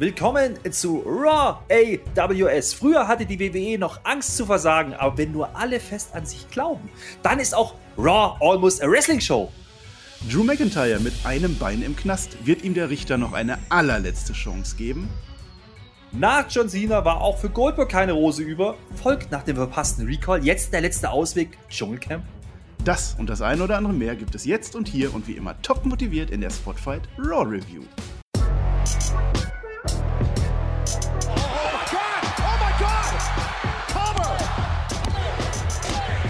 Willkommen zu Raw AWS. Früher hatte die WWE noch Angst zu versagen, aber wenn nur alle fest an sich glauben, dann ist auch Raw almost a Wrestling Show. Drew McIntyre mit einem Bein im Knast. Wird ihm der Richter noch eine allerletzte Chance geben? Nach John Cena war auch für Goldberg keine Rose über. Folgt nach dem verpassten Recall jetzt der letzte Ausweg Dschungelcamp? Das und das eine oder andere mehr gibt es jetzt und hier und wie immer top motiviert in der Spotfight Raw Review.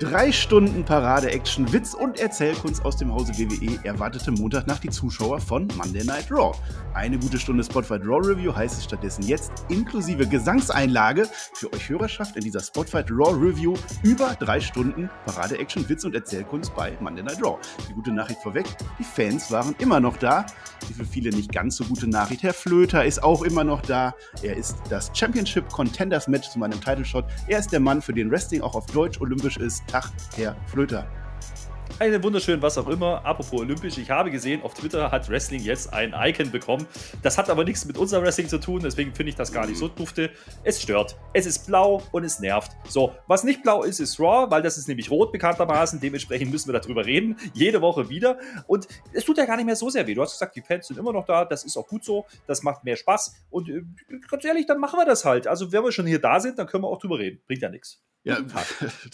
Drei Stunden Parade-Action, Witz und Erzählkunst aus dem Hause WWE erwartete Montagnacht die Zuschauer von Monday Night Raw. Eine gute Stunde Spotfight Raw Review heißt es stattdessen jetzt inklusive Gesangseinlage für euch Hörerschaft in dieser Spotfight Raw Review über drei Stunden Parade-Action, Witz und Erzählkunst bei Monday Night Raw. Die gute Nachricht vorweg, die Fans waren immer noch da. Die für viele nicht ganz so gute Nachricht, Herr Flöter ist auch immer noch da. Er ist das Championship Contenders Match zu meinem Title Shot. Er ist der Mann, für den Wrestling auch auf Deutsch olympisch ist. Tag, Herr Flöter. Einen wunderschönen, was auch immer. Apropos olympisch, ich habe gesehen, auf Twitter hat Wrestling jetzt ein Icon bekommen. Das hat aber nichts mit unserem Wrestling zu tun, deswegen finde ich das gar nicht so dufte. Es stört. Es ist blau und es nervt. So, was nicht blau ist, ist Raw, weil das ist nämlich rot bekanntermaßen. Dementsprechend müssen wir darüber reden. Jede Woche wieder. Und es tut ja gar nicht mehr so sehr weh. Du hast gesagt, die Fans sind immer noch da. Das ist auch gut so. Das macht mehr Spaß. Und äh, ganz ehrlich, dann machen wir das halt. Also, wenn wir schon hier da sind, dann können wir auch drüber reden. Bringt ja nichts. Ja,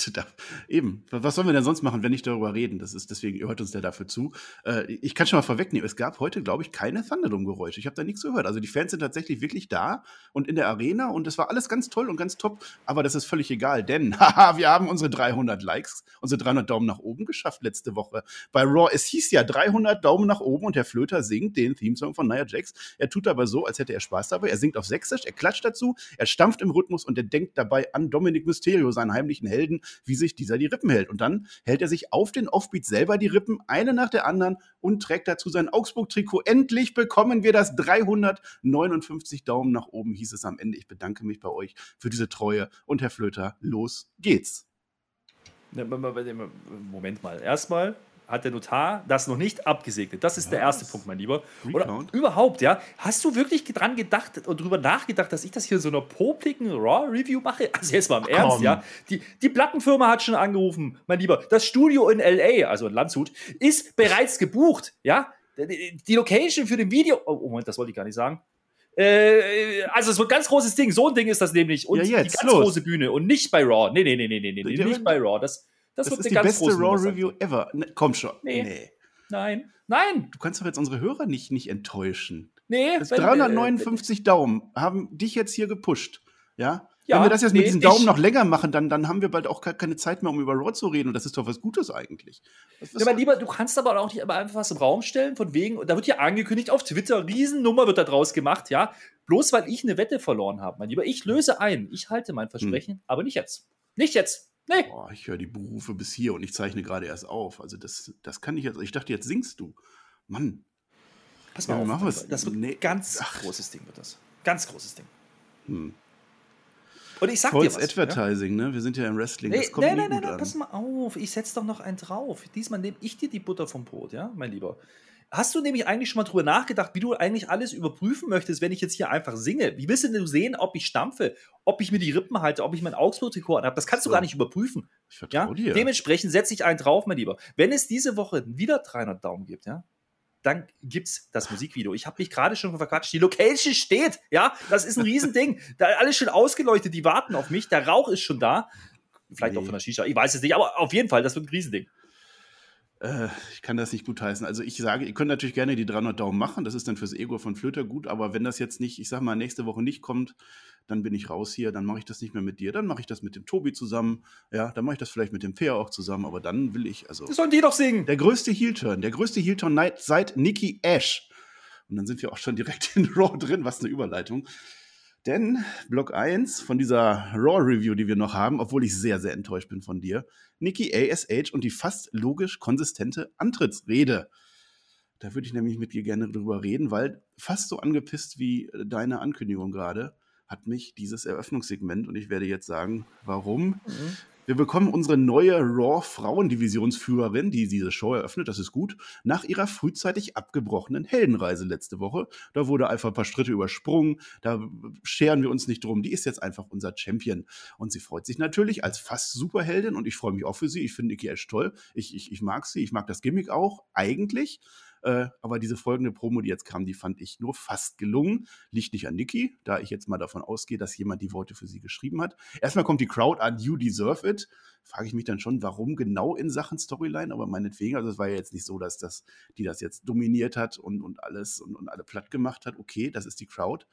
eben. Was sollen wir denn sonst machen, wenn nicht darüber reden? Das ist deswegen hört uns der dafür zu. Äh, ich kann schon mal vorwegnehmen, es gab heute, glaube ich, keine Thunderdome-Geräusche. Ich habe da nichts gehört. Also die Fans sind tatsächlich wirklich da und in der Arena und das war alles ganz toll und ganz top. Aber das ist völlig egal, denn haha, wir haben unsere 300 Likes, unsere 300 Daumen nach oben geschafft letzte Woche bei Raw. Es hieß ja 300 Daumen nach oben und Herr Flöter singt den Theme-Song von Nia Jax. Er tut aber so, als hätte er Spaß dabei. Er singt auf Sächsisch, er klatscht dazu, er stampft im Rhythmus und er denkt dabei an Dominic Mysterio seinen heimlichen Helden, wie sich dieser die Rippen hält. Und dann hält er sich auf den Offbeat selber die Rippen, eine nach der anderen, und trägt dazu sein Augsburg-Trikot. Endlich bekommen wir das 359 Daumen nach oben, hieß es am Ende. Ich bedanke mich bei euch für diese Treue. Und Herr Flöter, los geht's. Moment mal. Erstmal hat der Notar das noch nicht abgesegnet. Das ist Was? der erste Punkt, mein Lieber. Oder überhaupt, ja. Hast du wirklich dran gedacht und drüber nachgedacht, dass ich das hier so einer popligen Raw-Review mache? Also jetzt mal im Ernst, Komm. ja. Die, die Plattenfirma hat schon angerufen, mein Lieber. Das Studio in L.A., also in Landshut, ist bereits gebucht, ja. Die Location für den Video. Oh, Moment, das wollte ich gar nicht sagen. Äh, also es wird ein ganz großes Ding. So ein Ding ist das nämlich. Und ja, jetzt, die ganz los. große Bühne. Und nicht bei Raw. Nee, nee, nee, nee, nee, nee. Nicht bei Raw. Das, das, das ist die beste Raw-Review ever. Ne, komm schon. Nee. nee. Nein. Nein. Du kannst doch jetzt unsere Hörer nicht, nicht enttäuschen. Nee. Das wenn, 359 äh, Daumen haben dich jetzt hier gepusht. Ja? ja Wenn wir das jetzt nee, mit diesen Daumen noch länger machen, dann, dann haben wir bald auch keine Zeit mehr, um über Raw zu reden. Und das ist doch was Gutes eigentlich. Was, was ja, aber lieber, du kannst aber auch nicht einfach was im Raum stellen, von wegen, da wird ja angekündigt auf Twitter, Riesennummer wird da draus gemacht, ja. Bloß weil ich eine Wette verloren habe, mein Lieber. Ich löse ein. Ich halte mein Versprechen, hm. aber nicht jetzt. Nicht jetzt. Nee. Boah, ich höre die Berufe bis hier und ich zeichne gerade erst auf. Also das, das kann ich jetzt. Ich dachte, jetzt singst du. Mann. Pass mal auf. Das wird nee. ganz Ach. großes Ding wird das. Ganz großes Ding. Hm. Und ich sag False dir was. Advertising, ja? ne? Wir sind ja im Wrestling. Nee, das kommt nein, nein, nein, nein, pass mal auf. Ich setze doch noch einen drauf. Diesmal nehme ich dir die Butter vom Brot, ja, mein Lieber. Hast du nämlich eigentlich schon mal drüber nachgedacht, wie du eigentlich alles überprüfen möchtest, wenn ich jetzt hier einfach singe? Wie willst du denn sehen, ob ich stampfe, ob ich mir die Rippen halte, ob ich mein Augsburg-Trikot habe? Das kannst so. du gar nicht überprüfen. Ich ja? dir. Dementsprechend setze ich einen drauf, mein Lieber. Wenn es diese Woche wieder 300 Daumen gibt, ja, dann gibt's das Musikvideo. Ich habe mich gerade schon verquatscht. Die Location steht, ja, das ist ein Riesending. da alles schon ausgeleuchtet, die warten auf mich. Der Rauch ist schon da. Vielleicht nee. auch von der Shisha, ich weiß es nicht, aber auf jeden Fall, das wird ein Riesending. Äh, ich kann das nicht gutheißen. Also ich sage, ihr könnt natürlich gerne die 300 Daumen machen, das ist dann fürs Ego von Flöter gut, aber wenn das jetzt nicht, ich sag mal, nächste Woche nicht kommt, dann bin ich raus hier, dann mache ich das nicht mehr mit dir, dann mache ich das mit dem Tobi zusammen, ja, dann mache ich das vielleicht mit dem Fair auch zusammen, aber dann will ich, also... Das sollen die doch singen! Der größte Heel-Turn, der größte Heel-Turn seit Nikki Ash. Und dann sind wir auch schon direkt in Raw drin, was eine Überleitung. Denn Block 1 von dieser Raw-Review, die wir noch haben, obwohl ich sehr, sehr enttäuscht bin von dir, Nikki ASH und die fast logisch konsistente Antrittsrede. Da würde ich nämlich mit dir gerne drüber reden, weil fast so angepisst wie deine Ankündigung gerade hat mich dieses Eröffnungssegment und ich werde jetzt sagen, warum. Mhm. Wir bekommen unsere neue Raw Frauendivisionsführerin, die diese Show eröffnet, das ist gut, nach ihrer frühzeitig abgebrochenen Heldenreise letzte Woche. Da wurde einfach ein paar Schritte übersprungen, da scheren wir uns nicht drum. Die ist jetzt einfach unser Champion. Und sie freut sich natürlich als fast Superheldin und ich freue mich auch für sie. Ich finde Nikki Ash toll. Ich, ich, ich mag sie, ich mag das Gimmick auch, eigentlich. Äh, aber diese folgende Promo, die jetzt kam, die fand ich nur fast gelungen. Liegt nicht an Nikki, da ich jetzt mal davon ausgehe, dass jemand die Worte für sie geschrieben hat. Erstmal kommt die Crowd an, You Deserve It. Frage ich mich dann schon, warum genau in Sachen Storyline, aber meinetwegen, also es war ja jetzt nicht so, dass das, die das jetzt dominiert hat und, und alles und, und alle platt gemacht hat. Okay, das ist die Crowd.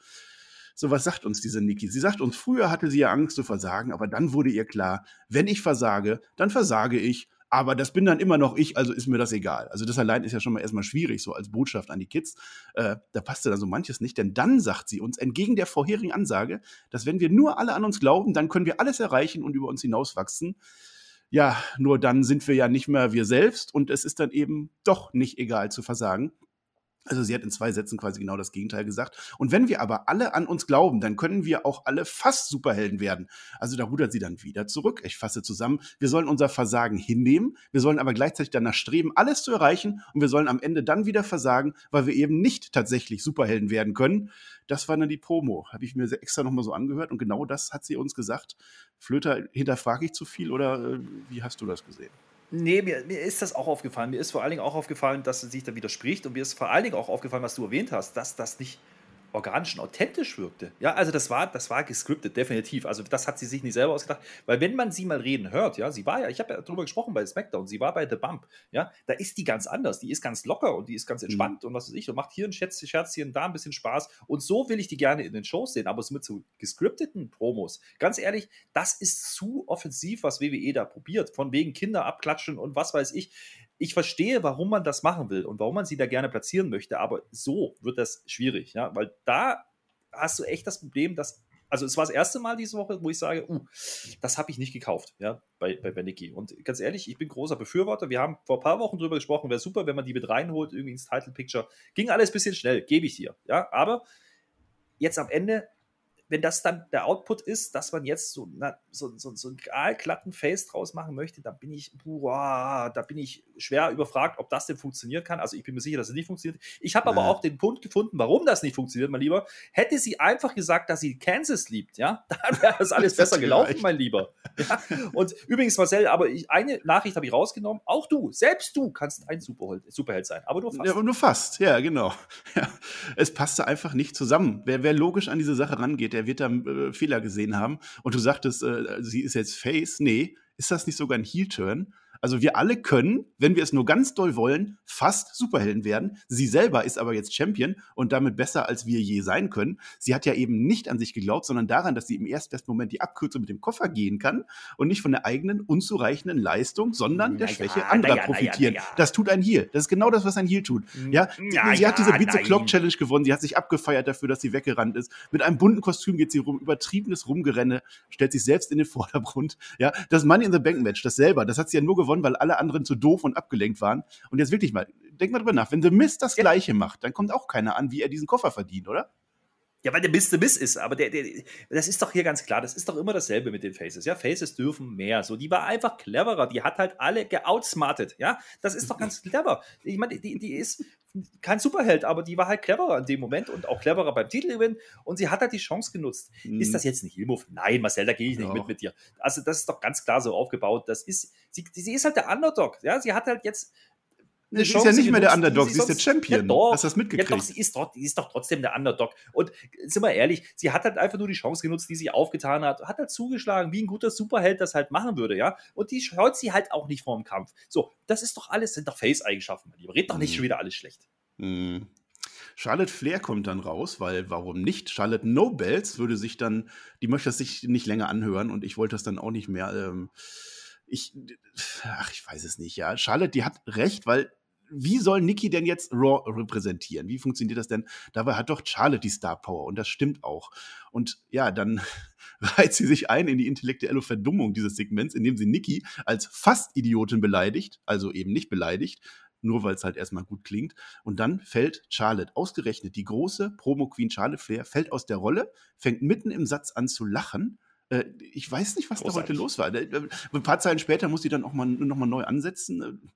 So, was sagt uns diese Niki? Sie sagt uns, früher hatte sie ja Angst zu versagen, aber dann wurde ihr klar, wenn ich versage, dann versage ich aber das bin dann immer noch ich, also ist mir das egal. Also das allein ist ja schon mal erstmal schwierig, so als Botschaft an die Kids. Äh, da passte dann so manches nicht, denn dann sagt sie uns, entgegen der vorherigen Ansage, dass wenn wir nur alle an uns glauben, dann können wir alles erreichen und über uns hinauswachsen. Ja, nur dann sind wir ja nicht mehr wir selbst und es ist dann eben doch nicht egal zu versagen. Also sie hat in zwei Sätzen quasi genau das Gegenteil gesagt. Und wenn wir aber alle an uns glauben, dann können wir auch alle fast Superhelden werden. Also da rudert sie dann wieder zurück. Ich fasse zusammen. Wir sollen unser Versagen hinnehmen. Wir sollen aber gleichzeitig danach streben, alles zu erreichen. Und wir sollen am Ende dann wieder versagen, weil wir eben nicht tatsächlich Superhelden werden können. Das war dann die Promo. Habe ich mir extra nochmal so angehört. Und genau das hat sie uns gesagt. Flöter, hinterfrage ich zu viel oder äh, wie hast du das gesehen? Nee, mir, mir, ist das auch aufgefallen. Mir ist vor allen Dingen auch aufgefallen, dass sie sich da widerspricht. Und mir ist vor allen Dingen auch aufgefallen, was du erwähnt hast, dass das nicht organisch und authentisch wirkte. Ja, also das war, das war gescriptet, definitiv. Also das hat sie sich nicht selber ausgedacht. Weil wenn man sie mal reden hört, ja, sie war ja, ich habe ja darüber gesprochen bei SmackDown, sie war bei The Bump, ja, da ist die ganz anders. Die ist ganz locker und die ist ganz entspannt mhm. und was weiß ich und macht hier ein Scherz, Scherzchen, da ein bisschen Spaß. Und so will ich die gerne in den Shows sehen. Aber so mit so gescripteten Promos, ganz ehrlich, das ist zu offensiv, was WWE da probiert. Von wegen Kinder abklatschen und was weiß ich ich verstehe, warum man das machen will und warum man sie da gerne platzieren möchte, aber so wird das schwierig, ja, weil da hast du echt das Problem, dass also es war das erste Mal diese Woche, wo ich sage, uh, das habe ich nicht gekauft, ja, bei, bei Beniki. Und ganz ehrlich, ich bin großer Befürworter. Wir haben vor ein paar Wochen drüber gesprochen, wäre super, wenn man die mit reinholt, irgendwie ins Title Picture. Ging alles ein bisschen schnell, gebe ich dir, ja. Aber jetzt am Ende wenn das dann der Output ist, dass man jetzt so, na, so, so, so einen glatten Face draus machen möchte, dann bin ich, boah, da bin ich schwer überfragt, ob das denn funktionieren kann. Also ich bin mir sicher, dass es nicht funktioniert. Ich habe aber auch den Punkt gefunden, warum das nicht funktioniert, mein Lieber. Hätte sie einfach gesagt, dass sie Kansas liebt, ja, dann wäre das alles besser gelaufen, mein Lieber. Ja? Und übrigens, Marcel, aber ich, eine Nachricht habe ich rausgenommen. Auch du, selbst du kannst ein Superheld, Superheld sein, aber nur fast. Ja, nur fast, ja, genau. Ja. Es passte einfach nicht zusammen. Wer, wer logisch an diese Sache rangeht, der wird da äh, Fehler gesehen haben. Und du sagtest, äh, sie ist jetzt Face. Nee, ist das nicht sogar ein Heel-Turn? Also wir alle können, wenn wir es nur ganz doll wollen, fast Superhelden werden. Sie selber ist aber jetzt Champion und damit besser, als wir je sein können. Sie hat ja eben nicht an sich geglaubt, sondern daran, dass sie im erstbesten Moment die Abkürzung mit dem Koffer gehen kann und nicht von der eigenen unzureichenden Leistung, sondern der ja, Schwäche anderer ja, profitieren. Ja, das tut ein Heal. Das ist genau das, was ein Heal tut. Ja, sie hat diese the Clock Challenge gewonnen. Sie hat sich abgefeiert dafür, dass sie weggerannt ist. Mit einem bunten Kostüm geht sie rum, übertriebenes Rumgerenne, stellt sich selbst in den Vordergrund. Ja, das Money in the Bank Match, das selber, das hat sie ja nur gewonnen gewonnen, weil alle anderen zu doof und abgelenkt waren. Und jetzt wirklich mal, denk mal drüber nach, wenn The Mist das ja. Gleiche macht, dann kommt auch keiner an, wie er diesen Koffer verdient, oder? Ja, weil der Mist der Mist ist, aber der, der, das ist doch hier ganz klar, das ist doch immer dasselbe mit den Faces. Ja, Faces dürfen mehr. So, die war einfach cleverer, die hat halt alle geoutsmartet. Ja, das ist doch ganz clever. Ich meine, die, die ist kein Superheld, aber die war halt cleverer in dem Moment und auch cleverer beim Titelgewinn und sie hat halt die Chance genutzt. Mhm. Ist das jetzt ein Heel-Move? Nein, Marcel, da gehe ich nicht ja. mit mit dir. Also, das ist doch ganz klar so aufgebaut. Das ist, sie, sie ist halt der Underdog. Ja, sie hat halt jetzt eine sie ist ja nicht mehr der Underdog, sie, ist der Champion. Ja, doch, Hast du das mitgekriegt? Ja, doch, sie ist, doch, sie ist doch trotzdem der Underdog. Und sind wir ehrlich, sie hat halt einfach nur die Chance genutzt, die sie aufgetan hat, hat halt zugeschlagen, wie ein guter Superheld das halt machen würde, ja. Und die schaut sie halt auch nicht vor dem Kampf. So, das ist doch alles, sind doch Face-Eigenschaften, mein Lieber. Red doch nicht mhm. schon wieder alles schlecht. Mhm. Charlotte Flair kommt dann raus, weil warum nicht? Charlotte Nobels würde sich dann, die möchte das sich nicht länger anhören und ich wollte das dann auch nicht mehr. Ähm, ich, ach, ich weiß es nicht, ja. Charlotte, die hat recht, weil wie soll Nikki denn jetzt Raw repräsentieren? Wie funktioniert das denn? Dabei hat doch Charlotte die Star Power und das stimmt auch. Und ja, dann reiht sie sich ein in die intellektuelle Verdummung dieses Segments, indem sie Nikki als Fast-Idiotin beleidigt, also eben nicht beleidigt, nur weil es halt erstmal gut klingt. Und dann fällt Charlotte, ausgerechnet die große Promo-Queen Charlotte Flair, fällt aus der Rolle, fängt mitten im Satz an zu lachen. Äh, ich weiß nicht, was Großartig. da heute los war. Ein paar Zeilen später muss sie dann auch mal, noch mal neu ansetzen.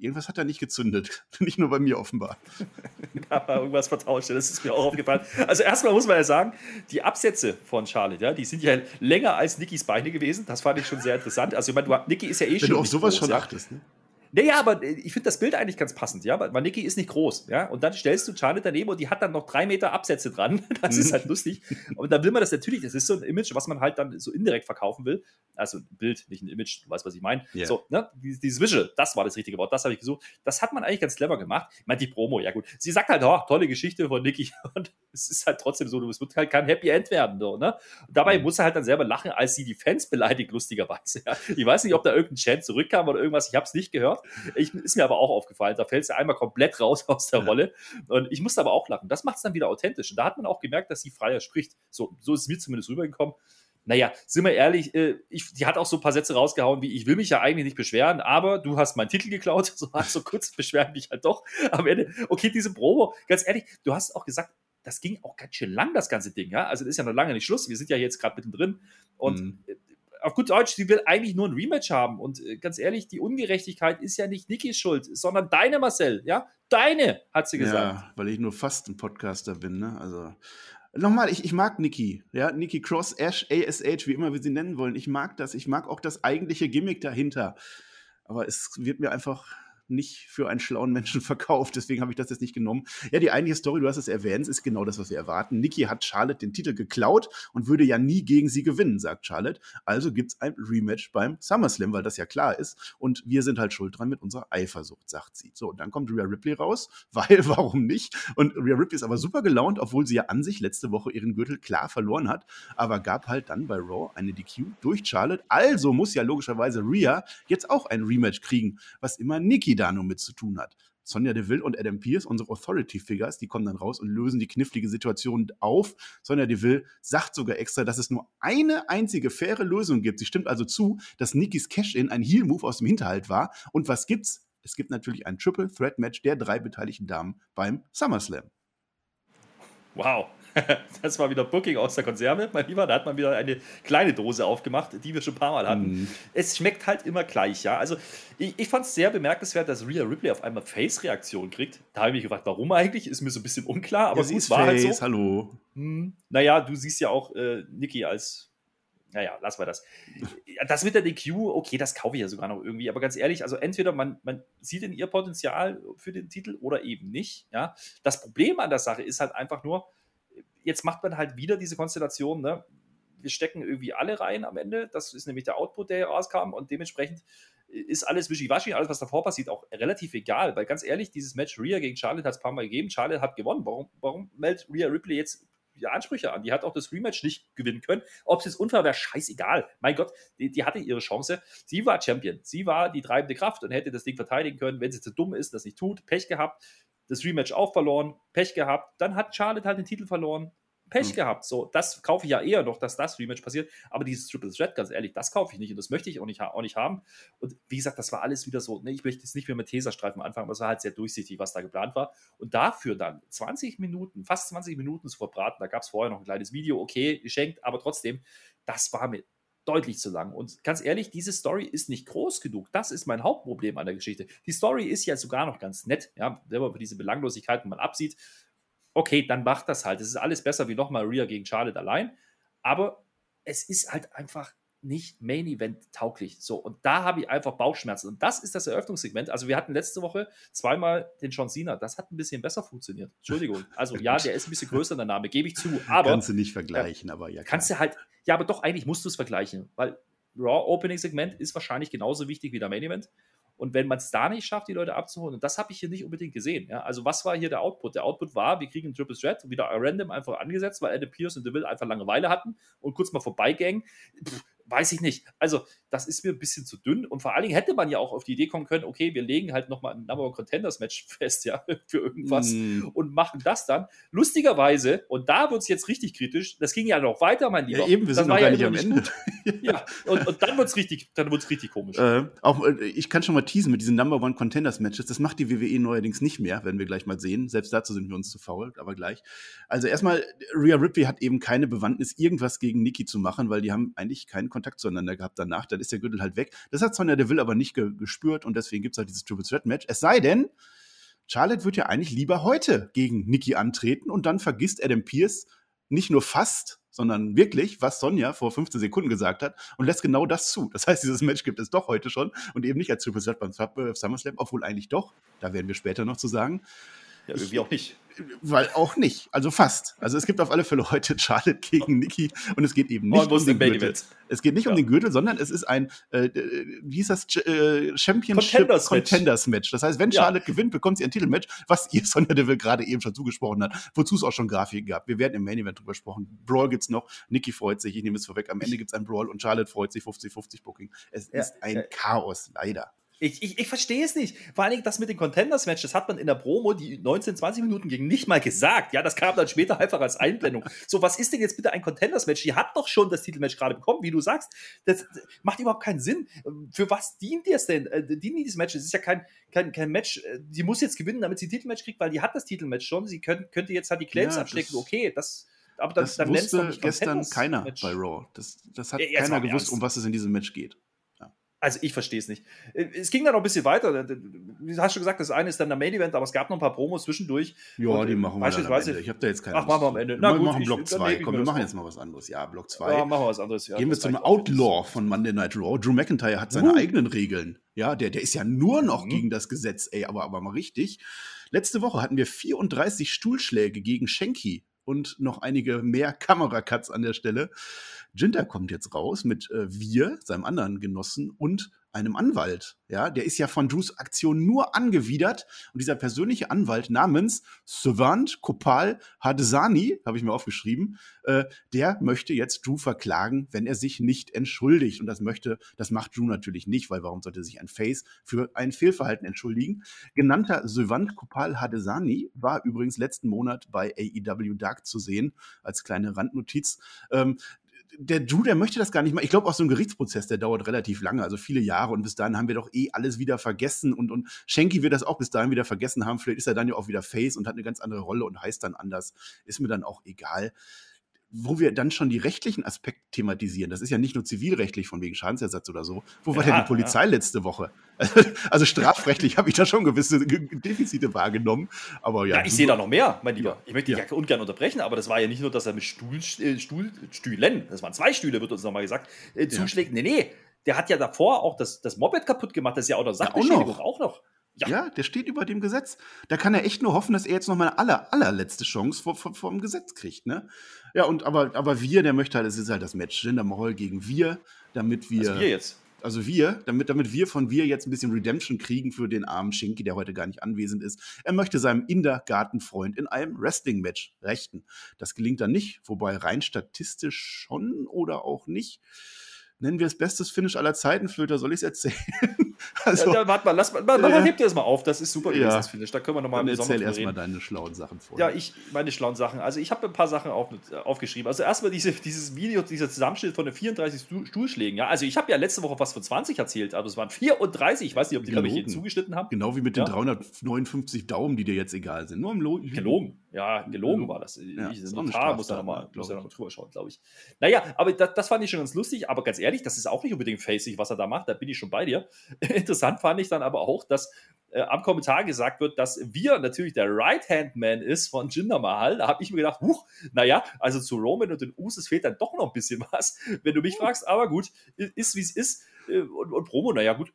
Irgendwas hat da nicht gezündet. Nicht nur bei mir offenbar. Aber irgendwas vertauscht, das ist mir auch aufgefallen. Also erstmal muss man ja sagen, die Absätze von Charlotte, ja, die sind ja länger als Nikis Beine gewesen. Das fand ich schon sehr interessant. Also ich meine, Niki ist ja eh Wenn schon. Wenn du auf sowas groß, schon ja. achtest, ne? Naja, aber äh, ich finde das Bild eigentlich ganz passend, ja, weil Niki ist nicht groß, ja, und dann stellst du Charlotte daneben und die hat dann noch drei Meter Absätze dran. Das ist mhm. halt lustig. Und dann will man das natürlich, das ist so ein Image, was man halt dann so indirekt verkaufen will. Also ein Bild, nicht ein Image, du weißt, was ich meine. Yeah. So, ne, dieses Visual, das war das richtige Wort, das habe ich gesucht. Das hat man eigentlich ganz clever gemacht. Ich meine, die Promo, ja gut. Sie sagt halt, oh, tolle Geschichte von Niki und es ist halt trotzdem so, es wird halt kein Happy End werden, so, ne? Und dabei mhm. muss er halt dann selber lachen, als sie die Fans beleidigt, lustigerweise. Ja. Ich weiß nicht, ob da irgendein Chant zurückkam oder irgendwas, ich habe es nicht gehört. Ich, ist mir aber auch aufgefallen. Da fällt sie einmal komplett raus aus der Rolle. Und ich musste aber auch lachen. Das macht es dann wieder authentisch. Und da hat man auch gemerkt, dass sie freier spricht. So, so ist es mir zumindest rübergekommen. Naja, sind wir ehrlich, äh, ich, die hat auch so ein paar Sätze rausgehauen, wie ich will mich ja eigentlich nicht beschweren, aber du hast meinen Titel geklaut. So, so kurz beschweren mich halt doch. Am Ende, okay, diese Promo, ganz ehrlich, du hast auch gesagt, das ging auch ganz schön lang, das ganze Ding. Ja? Also, das ist ja noch lange nicht Schluss. Wir sind ja jetzt gerade mittendrin. Und mhm auf gut Deutsch, sie will eigentlich nur ein Rematch haben. Und äh, ganz ehrlich, die Ungerechtigkeit ist ja nicht Nikis Schuld, sondern deine, Marcel. Ja, deine, hat sie gesagt. Ja, weil ich nur fast ein Podcaster bin. Ne? Also nochmal, ich, ich mag Nikki. Ja, Nikki Cross, Ash, ASH, wie immer wir sie nennen wollen. Ich mag das. Ich mag auch das eigentliche Gimmick dahinter. Aber es wird mir einfach nicht für einen schlauen Menschen verkauft. Deswegen habe ich das jetzt nicht genommen. Ja, die eigentliche Story, du hast es erwähnt, ist genau das, was wir erwarten. Nikki hat Charlotte den Titel geklaut und würde ja nie gegen sie gewinnen, sagt Charlotte. Also gibt es ein Rematch beim SummerSlam, weil das ja klar ist. Und wir sind halt schuld dran mit unserer Eifersucht, sagt sie. So, und dann kommt Rhea Ripley raus, weil warum nicht? Und Rhea Ripley ist aber super gelaunt, obwohl sie ja an sich letzte Woche ihren Gürtel klar verloren hat. Aber gab halt dann bei Raw eine DQ durch Charlotte. Also muss ja logischerweise Rhea jetzt auch ein Rematch kriegen, was immer Nikki da nur mit zu tun hat. Sonja Deville und Adam Pierce, unsere Authority Figures, die kommen dann raus und lösen die knifflige Situation auf. Sonja Deville sagt sogar extra, dass es nur eine einzige faire Lösung gibt. Sie stimmt also zu, dass Nikis Cash-In ein Heel-Move aus dem Hinterhalt war. Und was gibt's? Es gibt natürlich ein Triple Threat Match der drei beteiligten Damen beim SummerSlam. Wow. das war wieder Booking aus der Konserve, mein Lieber. Da hat man wieder eine kleine Dose aufgemacht, die wir schon ein paar Mal hatten. Mm. Es schmeckt halt immer gleich, ja. Also ich, ich fand es sehr bemerkenswert, dass Rhea Ripley auf einmal Face-Reaktion kriegt. Da habe ich mich gefragt, warum eigentlich? Ist mir so ein bisschen unklar, aber ja, sie gut, ist war Face, halt so. hallo. Hm, naja, du siehst ja auch äh, Nikki als naja, lassen wir das. Das mit der DQ, okay, das kaufe ich ja sogar noch irgendwie. Aber ganz ehrlich, also entweder man, man sieht in ihr Potenzial für den Titel oder eben nicht. Ja? Das Problem an der Sache ist halt einfach nur, jetzt macht man halt wieder diese Konstellation, ne? wir stecken irgendwie alle rein am Ende. Das ist nämlich der Output, der rauskam und dementsprechend ist alles wischiwaschi, alles, was davor passiert, auch relativ egal, weil ganz ehrlich, dieses Match Rhea gegen Charlotte hat es ein paar Mal gegeben. Charlotte hat gewonnen. Warum, warum meldet Rhea Ripley jetzt Ansprüche an? Die hat auch das Rematch nicht gewinnen können. Ob es jetzt unfair wäre, scheißegal. Mein Gott, die, die, hatte ihre Chance. Sie war Champion. Sie war die treibende Kraft und hätte das Ding verteidigen können. Wenn sie zu dumm ist, das nicht tut, Pech gehabt. Das Rematch auch verloren, Pech gehabt. Dann hat Charlotte halt den Titel verloren. Pech mhm. gehabt. So, das kaufe ich ja eher noch, dass das Rematch passiert. Aber dieses Triple Threat, ganz ehrlich, das kaufe ich nicht und das möchte ich auch nicht, auch nicht haben. Und wie gesagt, das war alles wieder so. Ne, ich möchte jetzt nicht mehr mit Tesastreifen anfangen, aber es war halt sehr durchsichtig, was da geplant war. Und dafür dann 20 Minuten, fast 20 Minuten zu verbraten, da gab es vorher noch ein kleines Video, okay, geschenkt, aber trotzdem, das war mir deutlich zu lang. Und ganz ehrlich, diese Story ist nicht groß genug. Das ist mein Hauptproblem an der Geschichte. Die Story ist ja sogar noch ganz nett, ja, wenn man diese Belanglosigkeiten mal absieht okay, dann macht das halt. Es ist alles besser wie nochmal Rhea gegen Charlotte allein. Aber es ist halt einfach nicht Main Event tauglich. So, und da habe ich einfach Bauchschmerzen. Und das ist das Eröffnungssegment. Also, wir hatten letzte Woche zweimal den John Cena. Das hat ein bisschen besser funktioniert. Entschuldigung. Also, ja, der ist ein bisschen größer, der Name, gebe ich zu. Aber. Kannst du nicht vergleichen, äh, aber ja. Klar. Kannst du halt, ja, aber doch, eigentlich musst du es vergleichen, weil Raw Opening Segment ist wahrscheinlich genauso wichtig wie der Main Event. Und wenn man es da nicht schafft, die Leute abzuholen, und das habe ich hier nicht unbedingt gesehen. Ja? Also, was war hier der Output? Der Output war, wir kriegen einen Triple Threat, wieder random einfach angesetzt, weil Adam Pierce und Deville einfach Langeweile hatten und kurz mal vorbeigängen. Weiß ich nicht. Also, das ist mir ein bisschen zu dünn. Und vor allen Dingen hätte man ja auch auf die Idee kommen können, okay, wir legen halt nochmal ein Number One Contenders Match fest, ja, für irgendwas mm. und machen das dann. Lustigerweise, und da wird es jetzt richtig kritisch, das ging ja noch weiter, mein Lieber. Ja, eben, wir sind noch gar ja nicht am Ende. ja, und, und, dann wird es richtig, richtig komisch. Äh, auch, äh, ich kann schon mal teasen mit diesen Number One Contenders Matches. Das macht die WWE neuerdings nicht mehr, werden wir gleich mal sehen. Selbst dazu sind wir uns zu faul, aber gleich. Also erstmal, Rhea Ripley hat eben keine Bewandtnis, irgendwas gegen Nikki zu machen, weil die haben eigentlich keinen Kontakt zueinander gehabt danach. Dann ist der Gürtel halt weg. Das hat Sonja Deville aber nicht ge gespürt und deswegen gibt es halt dieses Triple Threat Match. Es sei denn, Charlotte wird ja eigentlich lieber heute gegen Nikki antreten und dann vergisst Adam Pierce nicht nur fast, sondern wirklich, was Sonja vor 15 Sekunden gesagt hat und lässt genau das zu. Das heißt, dieses Match gibt es doch heute schon und eben nicht als Triple Threat beim äh, SummerSlam, obwohl eigentlich doch, da werden wir später noch zu sagen. Ja, irgendwie auch nicht weil auch nicht. Also fast. Also es gibt auf alle Fälle heute Charlotte gegen Nikki und es geht eben nicht oh, um den Gürtel. Es geht nicht ja. um den Gürtel, sondern es ist ein, äh, äh wie hieß das, äh, Championship Contenders, Contenders Match. Match. Das heißt, wenn ja. Charlotte gewinnt, bekommt sie ein Titelmatch, was ihr Sonja Deville gerade eben schon zugesprochen hat, wozu es auch schon Grafiken gab. Wir werden im Main Event drüber sprechen. Brawl gibt's noch, Nikki freut sich, ich nehme es vorweg, am Ende gibt's ein Brawl und Charlotte freut sich 50-50 Booking. Es ja. ist ein Chaos, leider. Ich, ich, ich verstehe es nicht. Vor allem das mit den Contenders-Match, das hat man in der Promo, die 19, 20 Minuten ging, nicht mal gesagt. Ja, das kam dann später einfach als Einblendung. So, was ist denn jetzt bitte ein Contenders-Match? Die hat doch schon das Titelmatch gerade bekommen, wie du sagst. Das, das macht überhaupt keinen Sinn. Für was dient dir es denn? Äh, dient dieses Match? Es ist ja kein, kein, kein Match. Äh, die muss jetzt gewinnen, damit sie Titelmatch kriegt, weil die hat das Titelmatch schon. Sie könnt, könnte jetzt halt die Claims ja, abstecken. Okay, das aber dann, das dann wusste gestern keiner Match. bei Raw. Das, das hat ja, keiner gewusst, ernst. um was es in diesem Match geht. Also ich verstehe es nicht. Äh, es ging dann noch ein bisschen weiter. Du hast schon gesagt, das eine ist dann der Main Event, aber es gab noch ein paar Promos zwischendurch. Ja, die machen wir beispielsweise. Ich habe da jetzt keine Ach, machen wir am Ende. Na, wir gut, machen Block 2. Komm, wir machen jetzt mal was anderes. Ja, Block 2. Ja, machen wir was anderes. Ja, Gehen wir zum Outlaw von Monday Night Raw. Drew McIntyre hat seine uh. eigenen Regeln. Ja, der, der ist ja nur noch mhm. gegen das Gesetz, ey, aber, aber mal richtig. Letzte Woche hatten wir 34 Stuhlschläge gegen Shanky und noch einige mehr Kameracuts an der Stelle. Jinter kommt jetzt raus mit äh, Wir, seinem anderen Genossen, und einem Anwalt. Ja, der ist ja von Drews Aktion nur angewidert. Und dieser persönliche Anwalt namens Savant Kopal Hadesani, habe ich mir aufgeschrieben, äh, der möchte jetzt Drew verklagen, wenn er sich nicht entschuldigt. Und das möchte, das macht Drew natürlich nicht, weil warum sollte sich ein Face für ein Fehlverhalten entschuldigen? Genannter Savant Kopal Hadesani war übrigens letzten Monat bei AEW Dark zu sehen, als kleine Randnotiz. Ähm, der Drew, der möchte das gar nicht mal. Ich glaube, auch so ein Gerichtsprozess, der dauert relativ lange, also viele Jahre. Und bis dahin haben wir doch eh alles wieder vergessen. Und, und Schenki wird das auch bis dahin wieder vergessen haben. Vielleicht ist er dann ja auch wieder Face und hat eine ganz andere Rolle und heißt dann anders. Ist mir dann auch egal wo wir dann schon die rechtlichen Aspekte thematisieren. Das ist ja nicht nur zivilrechtlich von wegen Schadensersatz oder so. Wo war denn die Polizei ja. letzte Woche? Also strafrechtlich habe ich da schon gewisse Defizite wahrgenommen. Aber ja. ja ich sehe da noch mehr, mein Lieber. Ich möchte dich ja ungern unterbrechen, aber das war ja nicht nur, dass er mit Stuhl, äh, Stuhl, Stühlen, das waren zwei Stühle, wird uns nochmal gesagt, äh, zuschlägt. Nee, nee. Der hat ja davor auch das, das Moped kaputt gemacht. Das ist ja auch noch Sachbeschädigung auch noch. Auch noch. Ja. ja. der steht über dem Gesetz. Da kann er echt nur hoffen, dass er jetzt noch mal eine aller, allerletzte Chance vor, vor, vor dem Gesetz kriegt, ne? Ja, und aber, aber wir, der möchte halt, es ist halt das Match Jinder Mahal gegen wir, damit wir. Also wir jetzt. Also wir, damit, damit wir von wir jetzt ein bisschen Redemption kriegen für den armen Shinky, der heute gar nicht anwesend ist. Er möchte seinem Indergartenfreund in einem Wrestling-Match rechten. Das gelingt dann nicht, wobei rein statistisch schon oder auch nicht nennen wir es bestes Finish aller Zeiten, Flöter, soll ich es erzählen? also, ja, warte mal, lass mal, mal, mal hebt dir das mal auf, das ist super gewesen, ja. das Finish, da können wir nochmal im Erzähl erstmal deine schlauen Sachen vor. Ja, ich, meine schlauen Sachen, also ich habe ein paar Sachen auf, aufgeschrieben, also erstmal diese, dieses Video, dieser Zusammenschnitt von den 34 Stuhlschlägen, ja, also ich habe ja letzte Woche was von 20 erzählt, aber es waren 34, ich weiß nicht, ob die, glaube ich, zugeschnitten haben. Genau wie mit den ja. 359 Daumen, die dir jetzt egal sind, nur im Lo Gelogen. Ja, gelogen war das. Ja, ich, das Notar muss da nochmal noch drüber schauen, glaube ich. Naja, aber das, das, fand ich schon ganz lustig, aber ganz ehrlich, das ist auch nicht unbedingt facig, was er da macht, da bin ich schon bei dir. Interessant fand ich dann aber auch, dass äh, am Kommentar gesagt wird, dass wir natürlich der Right-Hand-Man ist von Jinder Mahal. Da habe ich mir gedacht, huch, naja, also zu Roman und den Usos fehlt dann doch noch ein bisschen was, wenn du mich fragst, aber gut, ist wie es ist. Äh, und, und Promo, naja, gut,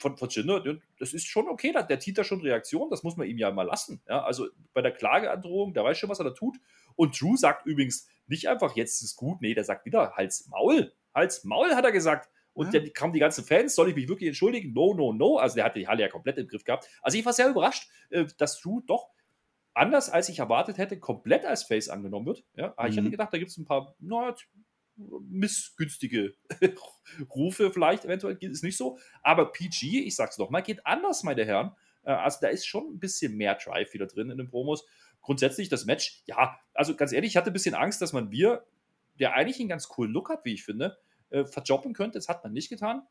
von, von Jinder, das ist schon okay, der da schon Reaktion, das muss man ihm ja mal lassen. Ja, also bei der Klageandrohung, der weiß schon, was er da tut. Und Drew sagt übrigens nicht einfach, jetzt ist es gut, nee, der sagt wieder, Hals, Maul, Hals, Maul, hat er gesagt. Und ja. dann kamen die ganzen Fans, soll ich mich wirklich entschuldigen? No, no, no. Also der hatte die Halle ja komplett im Griff gehabt. Also ich war sehr überrascht, äh, dass Drew doch anders als ich erwartet hätte, komplett als Face angenommen wird. Ja, aber mhm. ich hätte mhm. gedacht, da gibt es ein paar, naja, missgünstige Rufe vielleicht, eventuell geht es nicht so. Aber PG, ich sag's nochmal, geht anders, meine Herren. Äh, also da ist schon ein bisschen mehr Drive wieder drin in den Promos. Grundsätzlich das Match, ja, also ganz ehrlich, ich hatte ein bisschen Angst, dass man wir, der eigentlich einen ganz coolen Look hat, wie ich finde, äh, verjoppen könnte. Das hat man nicht getan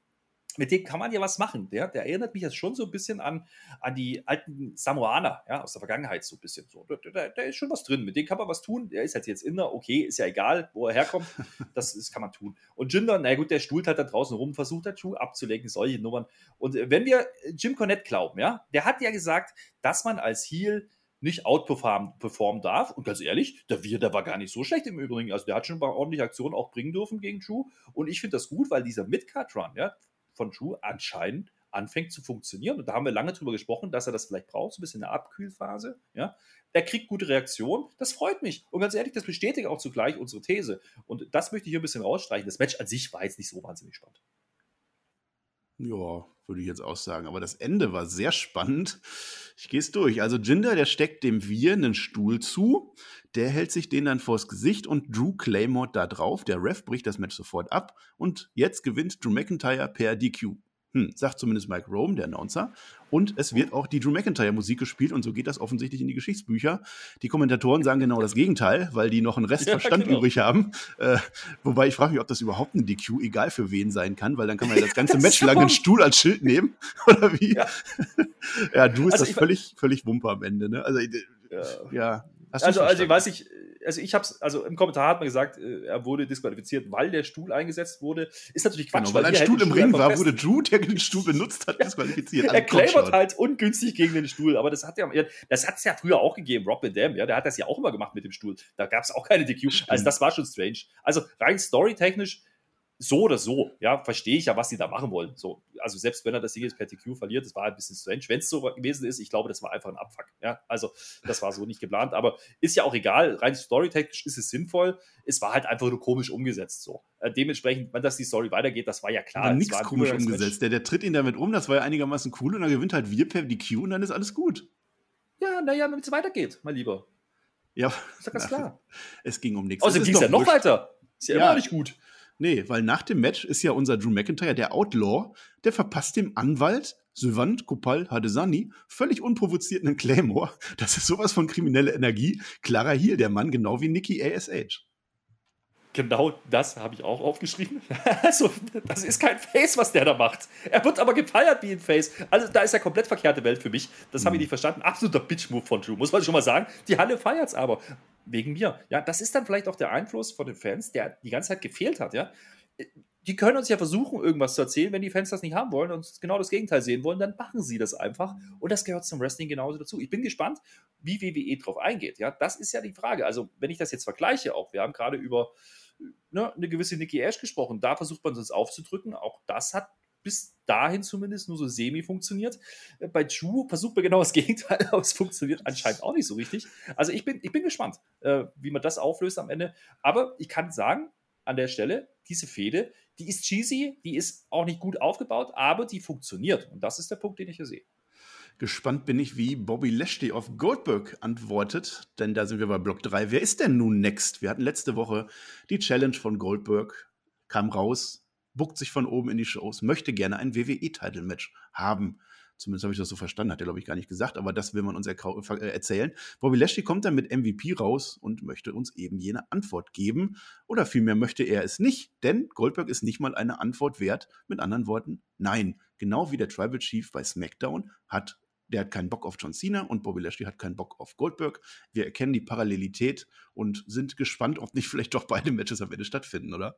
mit dem kann man ja was machen. Der, der erinnert mich jetzt schon so ein bisschen an, an die alten Samoaner ja, aus der Vergangenheit, so ein bisschen. So, da, ist schon was drin. Mit dem kann man was tun. Der ist halt jetzt Inder, okay, ist ja egal, wo er herkommt. Das, das kann man tun. Und Jinder, na gut, der stuhlt halt da draußen rum, versucht halt Schuh abzulenken, solche Nummern. Und äh, wenn wir Jim Cornette glauben, ja, der hat ja gesagt, dass man als Heel nicht outperformen darf. Und ganz ehrlich, der Wir, der war gar nicht so schlecht im Übrigen. Also der hat schon ein paar ordentliche Aktionen auch bringen dürfen gegen Drew. Und ich finde das gut, weil dieser Midcard-Run, ja, von Drew anscheinend anfängt zu funktionieren. Und da haben wir lange drüber gesprochen, dass er das vielleicht braucht, so ein bisschen eine Abkühlphase. Ja? Er kriegt gute Reaktionen. Das freut mich. Und ganz ehrlich, das bestätigt auch zugleich unsere These. Und das möchte ich hier ein bisschen rausstreichen. Das Match an sich war jetzt nicht so wahnsinnig spannend. Ja, würde ich jetzt auch sagen. Aber das Ende war sehr spannend. Ich gehe es durch. Also Jinder, der steckt dem Wir einen Stuhl zu. Der hält sich den dann vors Gesicht und Drew Claymore da drauf. Der Ref bricht das Match sofort ab. Und jetzt gewinnt Drew McIntyre per DQ. Hm, sagt zumindest Mike Rome, der Announcer. Und es wird auch die Drew McIntyre-Musik gespielt und so geht das offensichtlich in die Geschichtsbücher. Die Kommentatoren sagen genau das Gegenteil, weil die noch einen Restverstand ja, genau. übrig haben. Äh, wobei ich frage mich, ob das überhaupt ein DQ egal für wen sein kann, weil dann kann man ja das ganze Match lang einen Stuhl als Schild nehmen. Oder wie? Ja, ja du ist also das völlig, völlig Wumper am Ende. Ne? Also, ja. ja. Also, also ich weiß nicht, also ich habe es, also im Kommentar hat man gesagt, äh, er wurde disqualifiziert, weil der Stuhl eingesetzt wurde. Ist natürlich Quatsch. Genau, weil, weil ein Stuhl im Ring war, wurde Drew, der den Stuhl benutzt hat, disqualifiziert. er claimert halt ungünstig gegen den Stuhl, aber das hat ja, das hat es ja früher auch gegeben. Rob Van Dam, ja, der hat das ja auch immer gemacht mit dem Stuhl. Da gab es auch keine DQ. Also das war schon strange. Also rein storytechnisch so oder so, ja, verstehe ich ja, was sie da machen wollen. So, also selbst wenn er das Ding jetzt per TQ verliert, das war ein bisschen strange. Wenn es so gewesen ist, ich glaube, das war einfach ein Abfuck. Ja, also das war so nicht geplant, aber ist ja auch egal. Rein storytechnisch ist es sinnvoll. Es war halt einfach nur komisch umgesetzt. So, äh, dementsprechend, wenn das die Story weitergeht, das war ja klar. War nichts komisch umgesetzt. Der, der tritt ihn damit um, das war ja einigermaßen cool und dann gewinnt halt wir per DQ und dann ist alles gut. Ja, naja, wenn es weitergeht, mein Lieber. Ja, ist ja ganz klar. Es ging um nichts. Außerdem ging es ja noch weiter. Ist ja, ja immer noch nicht gut. Nee, weil nach dem Match ist ja unser Drew McIntyre, der Outlaw, der verpasst dem Anwalt Sylvant Kopal Hadesani völlig unprovoziert einen Claymore. Das ist sowas von kriminelle Energie. Klarer Heel, der Mann, genau wie Nikki ASH. Genau das habe ich auch aufgeschrieben. also, das ist kein Face, was der da macht. Er wird aber gefeiert wie ein Face. Also, da ist ja komplett verkehrte Welt für mich. Das habe ich mhm. nicht verstanden. Absoluter Bitch-Move von Drew, muss man schon mal sagen. Die Halle feiert es aber. Wegen mir. Ja, das ist dann vielleicht auch der Einfluss von den Fans, der die ganze Zeit gefehlt hat, ja. Die können uns ja versuchen, irgendwas zu erzählen. Wenn die Fans das nicht haben wollen und genau das Gegenteil sehen wollen, dann machen sie das einfach. Und das gehört zum Wrestling genauso dazu. Ich bin gespannt, wie WWE drauf eingeht. Ja, das ist ja die Frage. Also, wenn ich das jetzt vergleiche, auch, wir haben gerade über ne, eine gewisse Nikki Ash gesprochen. Da versucht man es aufzudrücken. Auch das hat bis dahin zumindest nur so semi funktioniert. Äh, bei Chu versucht man genau das Gegenteil, aber es funktioniert anscheinend auch nicht so richtig. Also ich bin, ich bin gespannt, äh, wie man das auflöst am Ende. Aber ich kann sagen, an der Stelle, diese Fehde, die ist cheesy, die ist auch nicht gut aufgebaut, aber die funktioniert. Und das ist der Punkt, den ich hier sehe. Gespannt bin ich, wie Bobby Lashley auf Goldberg antwortet, denn da sind wir bei Block 3. Wer ist denn nun next? Wir hatten letzte Woche die Challenge von Goldberg, kam raus, buckt sich von oben in die Shows, möchte gerne ein WWE-Title-Match haben. Zumindest habe ich das so verstanden, hat er, glaube ich, gar nicht gesagt, aber das will man uns äh, erzählen. Bobby Lashley kommt dann mit MVP raus und möchte uns eben jene Antwort geben. Oder vielmehr möchte er es nicht, denn Goldberg ist nicht mal eine Antwort wert. Mit anderen Worten, nein. Genau wie der Tribal Chief bei SmackDown hat der hat keinen Bock auf John Cena und Bobby Lashley hat keinen Bock auf Goldberg. Wir erkennen die Parallelität und sind gespannt, ob nicht vielleicht doch beide Matches am Ende stattfinden, oder?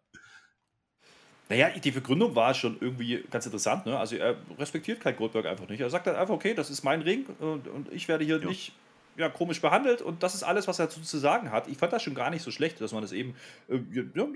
Naja, die Begründung war schon irgendwie ganz interessant. Ne? Also er respektiert kein Goldberg einfach nicht. Er sagt dann einfach, okay, das ist mein Ring und, und ich werde hier jo. nicht ja, komisch behandelt und das ist alles, was er dazu zu sagen hat. Ich fand das schon gar nicht so schlecht, dass man das eben, äh,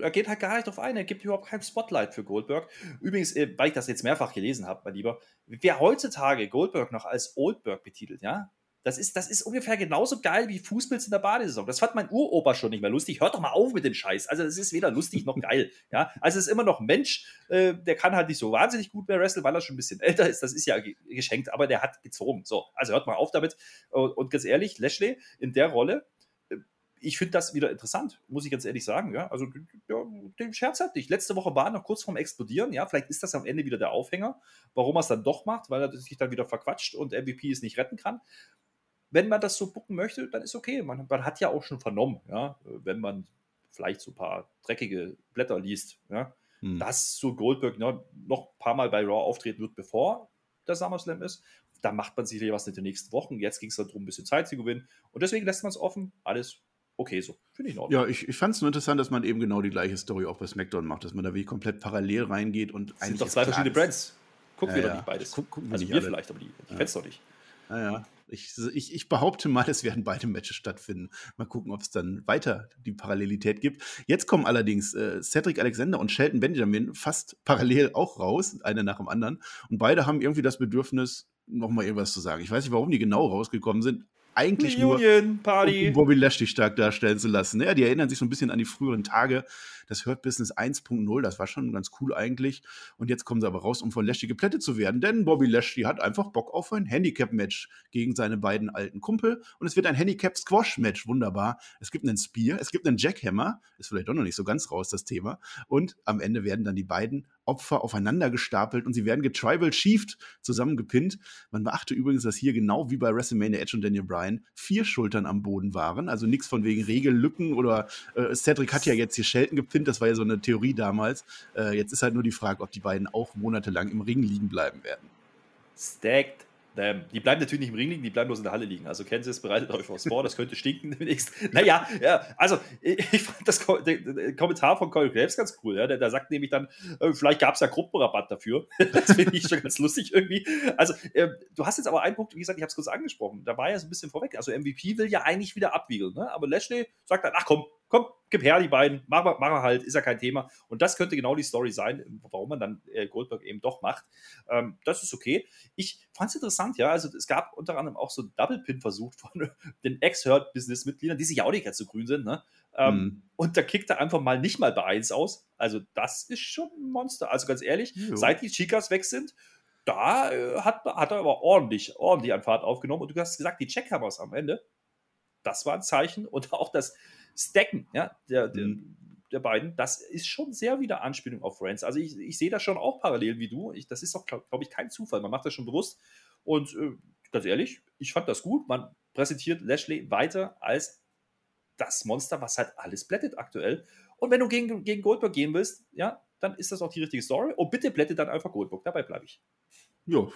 er geht halt gar nicht drauf ein, er gibt überhaupt kein Spotlight für Goldberg. Übrigens, äh, weil ich das jetzt mehrfach gelesen habe, mein Lieber, wer heutzutage Goldberg noch als Oldberg betitelt, ja, das ist, das ist ungefähr genauso geil wie Fußpilz in der Badesaison. Das fand mein Uropa schon nicht mehr lustig. Hört doch mal auf mit dem Scheiß. Also, das ist weder lustig noch geil. Ja, also, es ist immer noch ein Mensch, äh, der kann halt nicht so wahnsinnig gut mehr wresteln, weil er schon ein bisschen älter ist. Das ist ja geschenkt, aber der hat gezogen. So, also hört mal auf damit. Und, und ganz ehrlich, Lashley in der Rolle, ich finde das wieder interessant, muss ich ganz ehrlich sagen. Ja? Also, ja, den Scherz hat nicht. Letzte Woche war er noch kurz vorm Explodieren. Ja, vielleicht ist das am Ende wieder der Aufhänger, warum er es dann doch macht, weil er sich dann wieder verquatscht und MVP es nicht retten kann. Wenn man das so bucken möchte, dann ist okay. Man, man hat ja auch schon vernommen, ja, wenn man vielleicht so ein paar dreckige Blätter liest, ja, hm. dass so Goldberg ja, noch ein paar Mal bei Raw auftreten wird, bevor der SummerSlam ist. Da macht man sicherlich was in den nächsten Wochen. Jetzt ging es darum, ein bisschen Zeit zu gewinnen. Und deswegen lässt man es offen. Alles okay so. Finde ich in Ja, ich, ich fand es nur interessant, dass man eben genau die gleiche Story auch bei SmackDown macht, dass man da wirklich komplett parallel reingeht und das sind doch zwei verschiedene Brands. Gucken ja, wir doch nicht beides. Guck, gucken also wir wir vielleicht, aber die, die ja. Fans doch nicht. Naja, ich, ich, ich, behaupte mal, es werden beide Matches stattfinden. Mal gucken, ob es dann weiter die Parallelität gibt. Jetzt kommen allerdings äh, Cedric Alexander und Shelton Benjamin fast parallel auch raus, einer nach dem anderen. Und beide haben irgendwie das Bedürfnis, nochmal irgendwas zu sagen. Ich weiß nicht, warum die genau rausgekommen sind, eigentlich Reunion nur, um Bobby Lashley stark darstellen zu lassen. Ja, die erinnern sich so ein bisschen an die früheren Tage. Das Hurt Business 1.0, das war schon ganz cool eigentlich. Und jetzt kommen sie aber raus, um von Lashley geplättet zu werden. Denn Bobby Lashley hat einfach Bock auf ein Handicap-Match gegen seine beiden alten Kumpel. Und es wird ein Handicap-Squash-Match. Wunderbar. Es gibt einen Spear, es gibt einen Jackhammer. Ist vielleicht doch noch nicht so ganz raus, das Thema. Und am Ende werden dann die beiden Opfer aufeinander gestapelt und sie werden getribal chiefed zusammengepinnt. Man beachte übrigens, dass hier genau wie bei WrestleMania Edge und Daniel Bryan vier Schultern am Boden waren. Also nichts von wegen Regellücken oder äh, Cedric hat ja jetzt hier Shelton gepinnt. Das war ja so eine Theorie damals. Äh, jetzt ist halt nur die Frage, ob die beiden auch monatelang im Ring liegen bleiben werden. Stacked ähm, die bleiben natürlich nicht im Ring liegen, die bleiben bloß in der Halle liegen. Also Kansas bereitet euch was vor, das könnte stinken demnächst. Naja, ja, also ich, fand das Ko Kommentar von Corey Graves ganz cool. Ja? Der, der sagt nämlich dann, äh, vielleicht gab es ja Gruppenrabatt dafür. das finde ich schon ganz lustig irgendwie. Also äh, du hast jetzt aber einen Punkt, wie gesagt, ich habe es kurz angesprochen, da war ja so ein bisschen vorweg. Also MVP will ja eigentlich wieder abwiegeln, ne? aber Lashley sagt dann, ach komm, komm, gib her die beiden, mach, mach halt, ist ja kein Thema. Und das könnte genau die Story sein, warum man dann äh, Goldberg eben doch macht. Ähm, das ist okay. Ich fand es interessant, ja, also es gab unter anderem auch so Double-Pin versucht von den Ex-Hurt-Business-Mitgliedern, die sich ja auch nicht ganz so grün sind, ne? Ähm, mhm. Und da kickt er einfach mal nicht mal bei 1 aus. Also das ist schon ein Monster. Also ganz ehrlich, jo. seit die Chicas weg sind, da äh, hat, hat er aber ordentlich, ordentlich an Fahrt aufgenommen. Und du hast gesagt, die Checkhammers am Ende, das war ein Zeichen. Und auch das, Stacken, ja, der, der, mhm. der, beiden, das ist schon sehr wieder Anspielung auf Friends. Also ich, ich sehe das schon auch parallel wie du. Ich, das ist doch, glaube glaub ich, kein Zufall. Man macht das schon bewusst. Und äh, ganz ehrlich, ich fand das gut. Man präsentiert Lashley weiter als das Monster, was halt alles blättet aktuell. Und wenn du gegen, gegen Goldberg gehen willst, ja, dann ist das auch die richtige Story. Und bitte blättet dann einfach Goldberg. Dabei bleibe ich. Ja,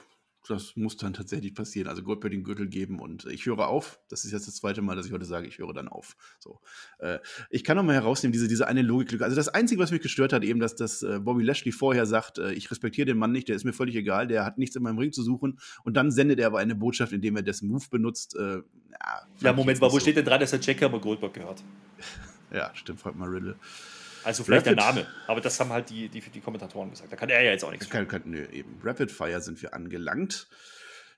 das muss dann tatsächlich passieren. Also Goldberg den Gürtel geben und ich höre auf. Das ist jetzt das zweite Mal, dass ich heute sage, ich höre dann auf. So. Äh, ich kann noch mal herausnehmen, diese, diese eine Logiklücke. Also das Einzige, was mich gestört hat, eben, dass, dass äh, Bobby Lashley vorher sagt, äh, ich respektiere den Mann nicht, der ist mir völlig egal, der hat nichts in meinem Ring zu suchen. Und dann sendet er aber eine Botschaft, indem er dessen Move benutzt. Äh, ja, ja, Moment mal, wo so. steht denn dran, dass der Jackhammer Goldberg gehört? ja, stimmt, fragt mal Riddle. Also vielleicht Rapid, der Name, aber das haben halt die, die, die Kommentatoren gesagt. Da kann er ja jetzt auch nichts kann, kann, nö, eben. Rapid Fire sind wir angelangt.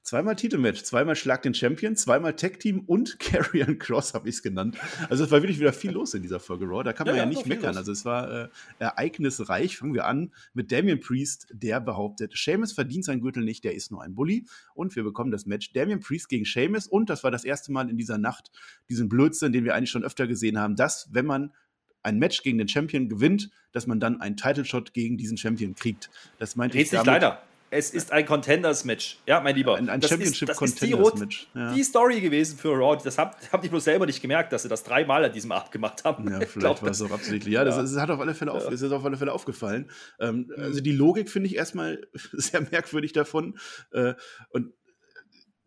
Zweimal Titelmatch, zweimal Schlag den Champion, zweimal Tag Team und Carrion Cross habe ich es genannt. Also es war wirklich wieder viel los in dieser Folge Raw. Da kann man ja, ja nicht meckern. Also es war äh, ereignisreich. Fangen wir an mit Damian Priest, der behauptet, Seamus verdient seinen Gürtel nicht, der ist nur ein Bully. Und wir bekommen das Match Damian Priest gegen Seamus. Und das war das erste Mal in dieser Nacht, diesen Blödsinn, den wir eigentlich schon öfter gesehen haben, dass, wenn man ein Match gegen den Champion gewinnt, dass man dann einen Title Shot gegen diesen Champion kriegt. Das meinte ich damit, leider. Es ist ein Contenders-Match. Ja, mein Lieber. Ein, ein Championship-Contenders-Match. Ja. Die Story gewesen für Raw. Das habe hab ich bloß selber nicht gemerkt, dass sie das dreimal an diesem Abend gemacht haben. Ja, vielleicht war es auch absichtlich. Ja, das, das, hat auf alle Fälle, auf, ja. ist auf alle Fälle aufgefallen. Ähm, also die Logik finde ich erstmal sehr merkwürdig davon. Äh, und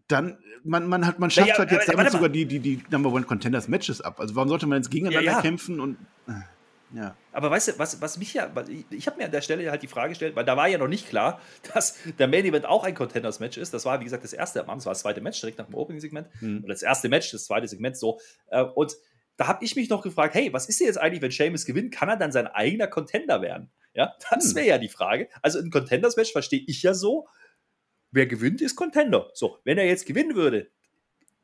dann, man, man, hat, man schafft ja, halt jetzt damit sogar die, die, die Number One Contenders Matches ab. Also warum sollte man jetzt gegeneinander ja, ja. kämpfen und. Äh. Ja. Aber weißt du, was, was mich ja, ich, ich habe mir an der Stelle halt die Frage gestellt, weil da war ja noch nicht klar, dass der Main Event auch ein Contenders-Match ist. Das war, wie gesagt, das erste am Abend, das war das zweite Match direkt nach dem Opening-Segment. Mhm. Oder das erste Match, das zweite Segment so. Äh, und da habe ich mich noch gefragt, hey, was ist denn jetzt eigentlich, wenn Seamus gewinnt? Kann er dann sein eigener Contender werden? Ja, das hm. wäre ja die Frage. Also ein Contenders-Match verstehe ich ja so, wer gewinnt, ist Contender. So, wenn er jetzt gewinnen würde,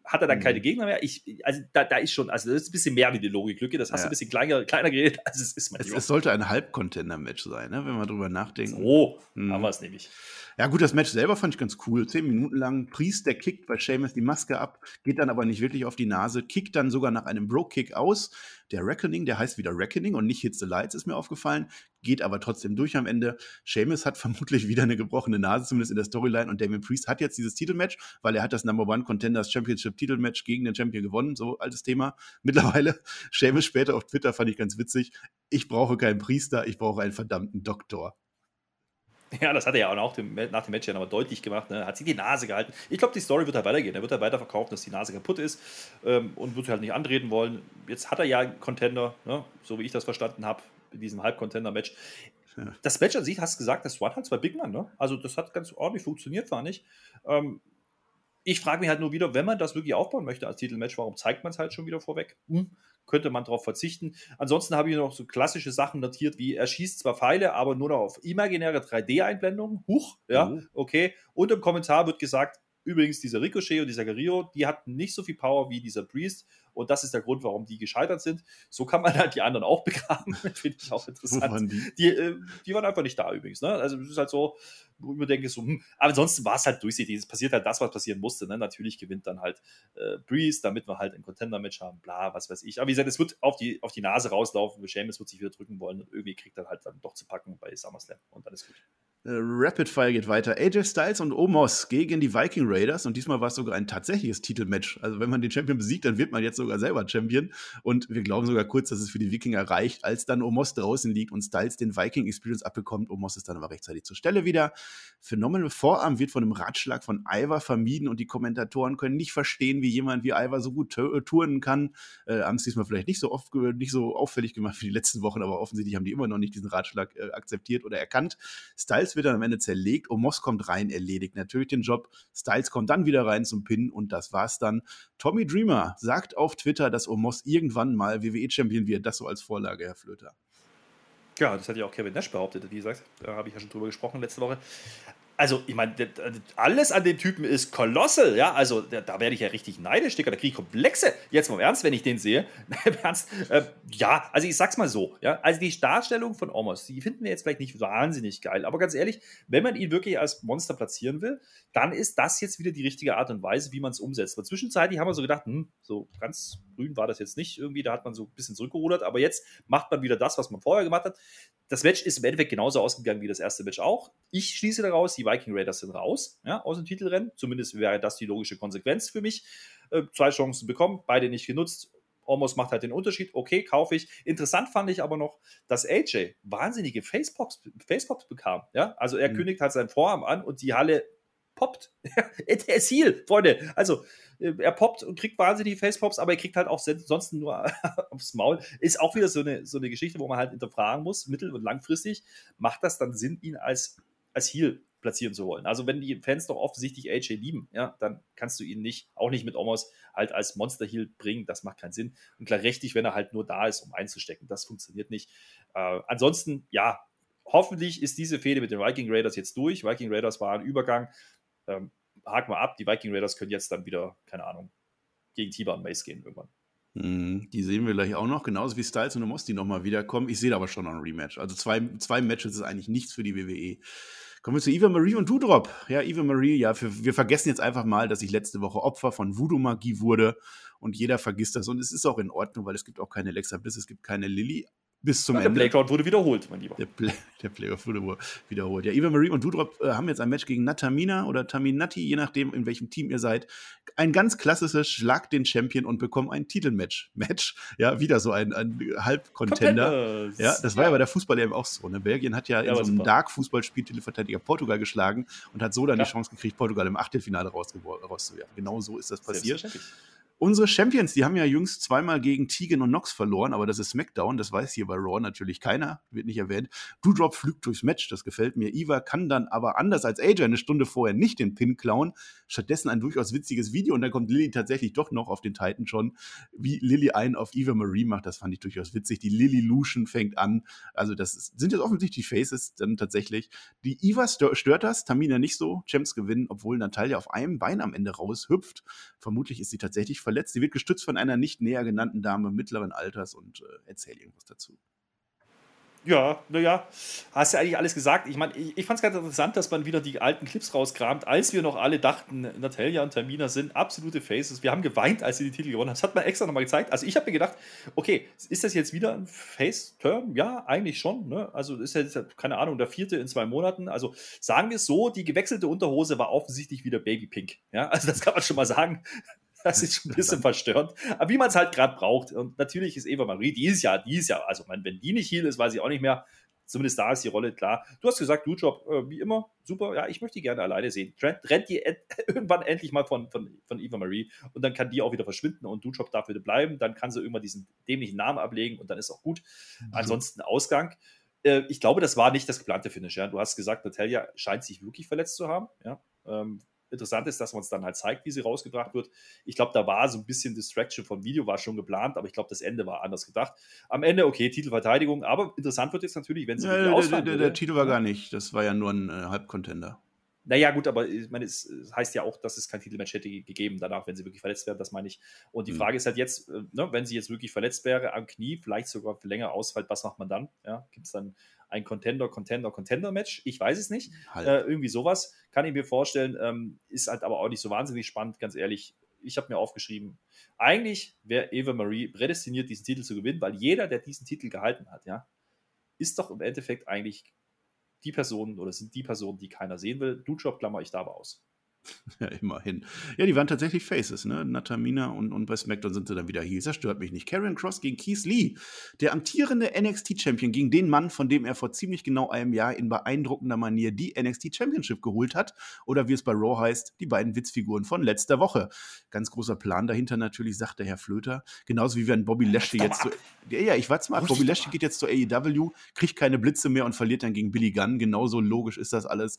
hat er dann mhm. keine Gegner mehr. Ich, also da, da ist schon, also das ist ein bisschen mehr wie die Logiklücke. Das hast ja. du ein bisschen kleiner, kleiner geredet, als es ist. Es, es, sollte ein Halb-Contender-Match sein, ne? wenn wir drüber nachdenken. So, hm. haben wir es nämlich. Ja, gut, das Match selber fand ich ganz cool. Zehn Minuten lang. Priest, der kickt bei Seamus die Maske ab, geht dann aber nicht wirklich auf die Nase, kickt dann sogar nach einem Bro-Kick aus. Der Reckoning, der heißt wieder Reckoning und nicht Hit the Lights, ist mir aufgefallen, geht aber trotzdem durch am Ende. Seamus hat vermutlich wieder eine gebrochene Nase, zumindest in der Storyline. Und Damien Priest hat jetzt dieses Titelmatch, weil er hat das Number One Contenders Championship Titelmatch gegen den Champion gewonnen. So altes Thema. Mittlerweile. Seamus später auf Twitter fand ich ganz witzig. Ich brauche keinen Priester, ich brauche einen verdammten Doktor. Ja, das hat er ja auch nach dem, nach dem Match ja nochmal deutlich gemacht. Ne? Hat sich die Nase gehalten. Ich glaube, die Story wird halt weitergehen. Er wird halt weiterverkaufen, dass die Nase kaputt ist ähm, und wird sie halt nicht antreten wollen. Jetzt hat er ja einen Contender, ne? so wie ich das verstanden habe, in diesem Halb-Contender-Match. Ja. Das Match an sich, hast du gesagt, das waren halt zwei Big Man. Ne? Also, das hat ganz ordentlich funktioniert, fand ich. Ähm, ich frage mich halt nur wieder, wenn man das wirklich aufbauen möchte als Titelmatch, warum zeigt man es halt schon wieder vorweg? Hm, könnte man darauf verzichten. Ansonsten habe ich noch so klassische Sachen notiert, wie er schießt zwar Pfeile, aber nur noch auf imaginäre 3D-Einblendungen. Huch, ja, mhm. okay. Und im Kommentar wird gesagt, übrigens dieser Ricochet und dieser Guerrero, die hatten nicht so viel Power wie dieser Priest. Und das ist der Grund, warum die gescheitert sind. So kann man halt die anderen auch begraben. Finde ich auch interessant. Waren die? Die, äh, die? waren einfach nicht da übrigens. Ne? Also es ist halt so, wo ich mir denke, so, hm. aber ansonsten war es halt durchsichtig. Es passiert halt das, was passieren musste. Ne? Natürlich gewinnt dann halt äh, Breeze, damit wir halt ein Contender-Match haben, bla, was weiß ich. Aber wie gesagt, es wird auf die, auf die Nase rauslaufen. Seamus wird sich wieder drücken wollen und irgendwie kriegt er halt dann doch zu packen bei SummerSlam und dann ist gut. Äh, Rapid Fire geht weiter. AJ Styles und Omos gegen die Viking Raiders und diesmal war es sogar ein tatsächliches Titelmatch. Also wenn man den Champion besiegt, dann wird man jetzt sogar selber Champion und wir glauben sogar kurz, dass es für die Wikinger reicht, als dann Omos draußen liegt und Styles den Viking Experience abbekommt. Omos ist dann aber rechtzeitig zur Stelle wieder. Phenomenal Vorarm wird von einem Ratschlag von Ivar vermieden und die Kommentatoren können nicht verstehen, wie jemand wie Ivar so gut turnen kann. Äh, haben es diesmal vielleicht nicht so oft, nicht so auffällig gemacht wie die letzten Wochen, aber offensichtlich haben die immer noch nicht diesen Ratschlag äh, akzeptiert oder erkannt. Styles Styles wird dann am Ende zerlegt, Omos kommt rein, erledigt natürlich den Job. Styles kommt dann wieder rein zum Pin und das war's dann. Tommy Dreamer sagt auf Twitter, dass Omos irgendwann mal WWE-Champion wird. Das so als Vorlage, Herr Flöter. Ja, das hat ja auch Kevin Nash behauptet, wie gesagt. Da habe ich ja schon drüber gesprochen letzte Woche also ich meine, alles an dem Typen ist kolossal, ja, also da, da werde ich ja richtig neidisch, Digga, da kriege ich Komplexe, jetzt mal im Ernst, wenn ich den sehe, im Ernst, äh, ja, also ich sag's mal so, ja, also die Darstellung von Omos, die finden wir jetzt vielleicht nicht wahnsinnig geil, aber ganz ehrlich, wenn man ihn wirklich als Monster platzieren will, dann ist das jetzt wieder die richtige Art und Weise, wie man es umsetzt, weil zwischenzeitlich haben wir so gedacht, hm, so ganz grün war das jetzt nicht irgendwie, da hat man so ein bisschen zurückgerudert, aber jetzt macht man wieder das, was man vorher gemacht hat, das Match ist im Endeffekt genauso ausgegangen wie das erste Match auch. Ich schließe daraus, die Viking Raiders sind raus ja, aus dem Titelrennen. Zumindest wäre das die logische Konsequenz für mich. Äh, zwei Chancen bekommen, beide nicht genutzt. Almost macht halt den Unterschied. Okay, kaufe ich. Interessant fand ich aber noch, dass AJ wahnsinnige Facepops, Facepops bekam. Ja? Also er mhm. kündigt halt seinen Vorarm an und die Halle poppt. der ist Heal, Freunde. Also äh, er poppt und kriegt wahnsinnige Facepops, aber er kriegt halt auch sonst nur aufs Maul. Ist auch wieder so eine, so eine Geschichte, wo man halt hinterfragen muss, mittel- und langfristig, macht das dann Sinn, ihn als, als Heal platzieren zu wollen. Also wenn die Fans doch offensichtlich AJ lieben, ja, dann kannst du ihn nicht, auch nicht mit Omos, halt als Monster Heal bringen. Das macht keinen Sinn. Und klar richtig, wenn er halt nur da ist, um einzustecken. Das funktioniert nicht. Äh, ansonsten, ja, hoffentlich ist diese Fehde mit den Viking Raiders jetzt durch. Viking Raiders war ein Übergang. Ähm, haken wir ab, die Viking Raiders können jetzt dann wieder, keine Ahnung, gegen und Mace gehen irgendwann. Mhm, die sehen wir gleich auch noch, genauso wie Styles und Omos, die nochmal wiederkommen. Ich sehe da aber schon noch ein Rematch. Also zwei, zwei Matches ist eigentlich nichts für die WWE. Kommen wir zu Eva Marie und Doudrop. Ja, Eva Marie, ja, für, wir vergessen jetzt einfach mal, dass ich letzte Woche Opfer von Voodoo-Magie wurde und jeder vergisst das und es ist auch in Ordnung, weil es gibt auch keine Alexa Bliss, es gibt keine Lilly, bis zum ja, Ende. Der Playground wurde wiederholt, mein Lieber. Der, Play, der Playground wurde wiederholt. Ja, Eva Marie und Dudrop äh, haben jetzt ein Match gegen Natamina oder Taminati, je nachdem, in welchem Team ihr seid. Ein ganz klassisches Schlag den Champion und bekommen ein Titelmatch. Match, ja, wieder so ein, ein Halbcontender. Ja, das war ja bei der Fußball eben auch so. Ne? Belgien hat ja, ja in so einem Dark-Fußballspiel Titelverteidiger Portugal geschlagen und hat so dann ja. die Chance gekriegt, Portugal im Achtelfinale rauszuwerfen. Genau so ist das passiert. Unsere Champions, die haben ja jüngst zweimal gegen Tegan und Nox verloren, aber das ist SmackDown, das weiß hier bei Raw natürlich keiner, wird nicht erwähnt. Doudrop flügt durchs Match, das gefällt mir. Eva kann dann aber anders als AJ eine Stunde vorher nicht den Pin klauen, stattdessen ein durchaus witziges Video und dann kommt Lilly tatsächlich doch noch auf den Titan schon, wie Lilly einen auf Eva Marie macht, das fand ich durchaus witzig. Die Lilly Lution fängt an, also das ist, sind jetzt offensichtlich die Faces dann tatsächlich. Die Eva stört das, Tamina nicht so, Champs gewinnen, obwohl Natalia auf einem Bein am Ende raushüpft. Vermutlich ist sie tatsächlich verletzt. Sie wird gestützt von einer nicht näher genannten Dame mittleren Alters und äh, erzähl irgendwas dazu. Ja, naja, hast ja eigentlich alles gesagt. Ich meine, ich, ich fand es ganz interessant, dass man wieder die alten Clips rauskramt, als wir noch alle dachten, Natalia und Tamina sind absolute Faces. Wir haben geweint, als sie die Titel gewonnen haben. Das hat man extra nochmal gezeigt. Also ich habe mir gedacht, okay, ist das jetzt wieder ein Face-Turn? Ja, eigentlich schon. Ne? Also ist jetzt, keine Ahnung, der vierte in zwei Monaten. Also sagen wir es so, die gewechselte Unterhose war offensichtlich wieder Babypink. Ja, also das kann man schon mal sagen. Das ist schon ein bisschen verstörend. Aber wie man es halt gerade braucht. Und natürlich ist Eva Marie, die ist ja, die ist ja, also wenn die nicht hier ist, weiß ich auch nicht mehr. Zumindest da ist die Rolle klar. Du hast gesagt, du Job, äh, wie immer, super. Ja, ich möchte die gerne alleine sehen. Trent rennt die irgendwann endlich mal von, von, von Eva Marie und dann kann die auch wieder verschwinden und du Job darf wieder bleiben. Dann kann sie irgendwann diesen dämlichen Namen ablegen und dann ist auch gut. Mhm. Ansonsten Ausgang. Äh, ich glaube, das war nicht das geplante Finish. Ja? Du hast gesagt, Natalia scheint sich wirklich verletzt zu haben. Ja? Ähm, interessant ist, dass man es dann halt zeigt, wie sie rausgebracht wird. Ich glaube, da war so ein bisschen Distraction vom Video, war schon geplant, aber ich glaube, das Ende war anders gedacht. Am Ende, okay, Titelverteidigung, aber interessant wird jetzt natürlich, wenn sie ja, der, der, der, der, Titel war gar nicht, das war ja nur ein äh, Halbcontender. Naja, gut, aber ich meine, es heißt ja auch, dass es kein Titelmatch hätte gegeben danach, wenn sie wirklich verletzt wären, das meine ich. Und die mhm. Frage ist halt jetzt, äh, ne, wenn sie jetzt wirklich verletzt wäre am Knie, vielleicht sogar für länger ausfällt, was macht man dann? Ja, Gibt es dann ein Contender, Contender, Contender-Match. Ich weiß es nicht. Halt. Äh, irgendwie sowas kann ich mir vorstellen. Ähm, ist halt aber auch nicht so wahnsinnig spannend, ganz ehrlich. Ich habe mir aufgeschrieben, eigentlich wäre Eva Marie prädestiniert, diesen Titel zu gewinnen, weil jeder, der diesen Titel gehalten hat, ja, ist doch im Endeffekt eigentlich die Person oder sind die Personen, die keiner sehen will. Du Job klammer ich da aber aus. Ja, immerhin. Ja, die waren tatsächlich Faces, ne? Natamina und, und bei SmackDown sind sie dann wieder Heels. Das stört mich nicht. Karrion Cross gegen Keith Lee, der amtierende NXT-Champion, gegen den Mann, von dem er vor ziemlich genau einem Jahr in beeindruckender Manier die NXT Championship geholt hat. Oder wie es bei Raw heißt, die beiden Witzfiguren von letzter Woche. Ganz großer Plan dahinter natürlich, sagt der Herr Flöter. Genauso wie wenn Bobby Lashley jetzt. Zu, ja, ja, ich warte mal ab. Bobby Lashley geht jetzt zur AEW, kriegt keine Blitze mehr und verliert dann gegen Billy Gunn. Genauso logisch ist das alles.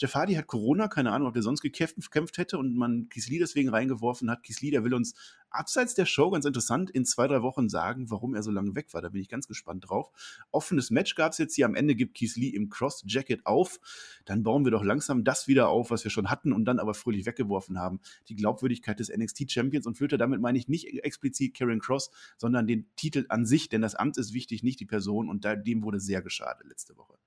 Jeff Hardy hat Corona, keine Ahnung, ob der sonst gekämpft, hätte und man Kisly deswegen reingeworfen hat. Kisly, der will uns abseits der Show ganz interessant in zwei, drei Wochen sagen, warum er so lange weg war. Da bin ich ganz gespannt drauf. Offenes Match gab es jetzt hier. Am Ende gibt Kisly im Cross-Jacket auf. Dann bauen wir doch langsam das wieder auf, was wir schon hatten und dann aber fröhlich weggeworfen haben. Die Glaubwürdigkeit des NXT-Champions und Flöter, damit meine ich nicht explizit Karen Cross, sondern den Titel an sich, denn das Amt ist wichtig, nicht die Person und dem wurde sehr geschadet letzte Woche.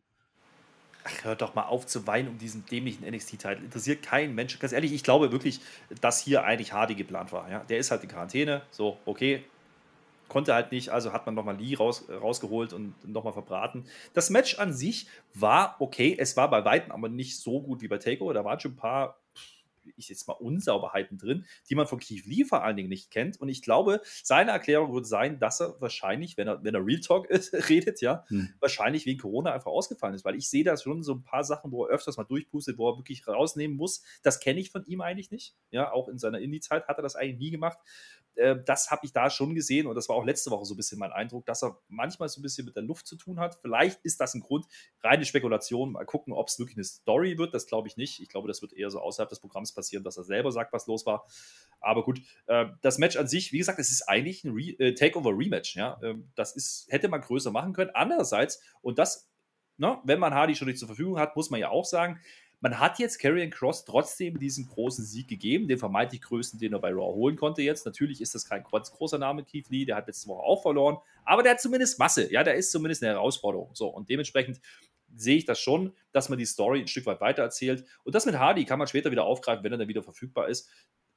Ach, hört doch mal auf zu weinen um diesen dämlichen NXT-Titel. Interessiert keinen Menschen. Ganz ehrlich, ich glaube wirklich, dass hier eigentlich Hardy geplant war. Ja? Der ist halt in Quarantäne. So, okay. Konnte halt nicht, also hat man nochmal Lee raus, rausgeholt und nochmal verbraten. Das Match an sich war okay. Es war bei Weitem aber nicht so gut wie bei Takeover. Da waren schon ein paar ich jetzt mal Unsauberheiten drin, die man von Keith Lee vor allen Dingen nicht kennt. Und ich glaube, seine Erklärung würde sein, dass er wahrscheinlich, wenn er, wenn er Real Talk ist, redet, ja, hm. wahrscheinlich wegen Corona einfach ausgefallen ist. Weil ich sehe da schon so ein paar Sachen, wo er öfters mal durchpustet, wo er wirklich rausnehmen muss. Das kenne ich von ihm eigentlich nicht. Ja, auch in seiner Indie-Zeit hat er das eigentlich nie gemacht. Äh, das habe ich da schon gesehen und das war auch letzte Woche so ein bisschen mein Eindruck, dass er manchmal so ein bisschen mit der Luft zu tun hat. Vielleicht ist das ein Grund, reine Spekulation, mal gucken, ob es wirklich eine Story wird, das glaube ich nicht. Ich glaube, das wird eher so außerhalb des Programms passieren, dass er selber sagt, was los war. Aber gut, äh, das Match an sich, wie gesagt, es ist eigentlich ein Re äh, Takeover-Rematch. Ja? Ähm, das ist, hätte man größer machen können. Andererseits, und das, ne, wenn man Hardy schon nicht zur Verfügung hat, muss man ja auch sagen, man hat jetzt Karrion Cross trotzdem diesen großen Sieg gegeben, den vermeintlich größten, den er bei Raw holen konnte jetzt. Natürlich ist das kein großer Name, Keith Lee, der hat letzte Woche auch verloren, aber der hat zumindest Masse, ja, der ist zumindest eine Herausforderung. So, und dementsprechend sehe ich das schon, dass man die Story ein Stück weit weiter erzählt. Und das mit Hardy kann man später wieder aufgreifen, wenn er dann wieder verfügbar ist.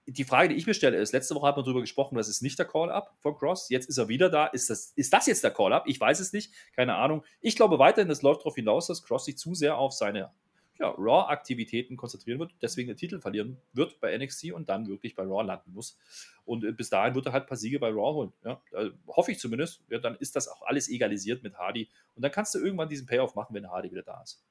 Die Frage, die ich mir stelle, ist: Letzte Woche hat man darüber gesprochen, das ist nicht der Call-Up von Cross. Jetzt ist er wieder da. Ist das, ist das jetzt der Call-Up? Ich weiß es nicht. Keine Ahnung. Ich glaube weiterhin, es läuft darauf hinaus, dass Cross sich zu sehr auf seine ja, Raw-Aktivitäten konzentrieren wird, deswegen den Titel verlieren wird bei NXT und dann wirklich bei Raw landen muss. Und äh, bis dahin wird er halt ein paar Siege bei Raw holen. Ja? Also, hoffe ich zumindest. Ja, dann ist das auch alles egalisiert mit Hardy. Und dann kannst du irgendwann diesen Payoff machen, wenn Hardy wieder da ist.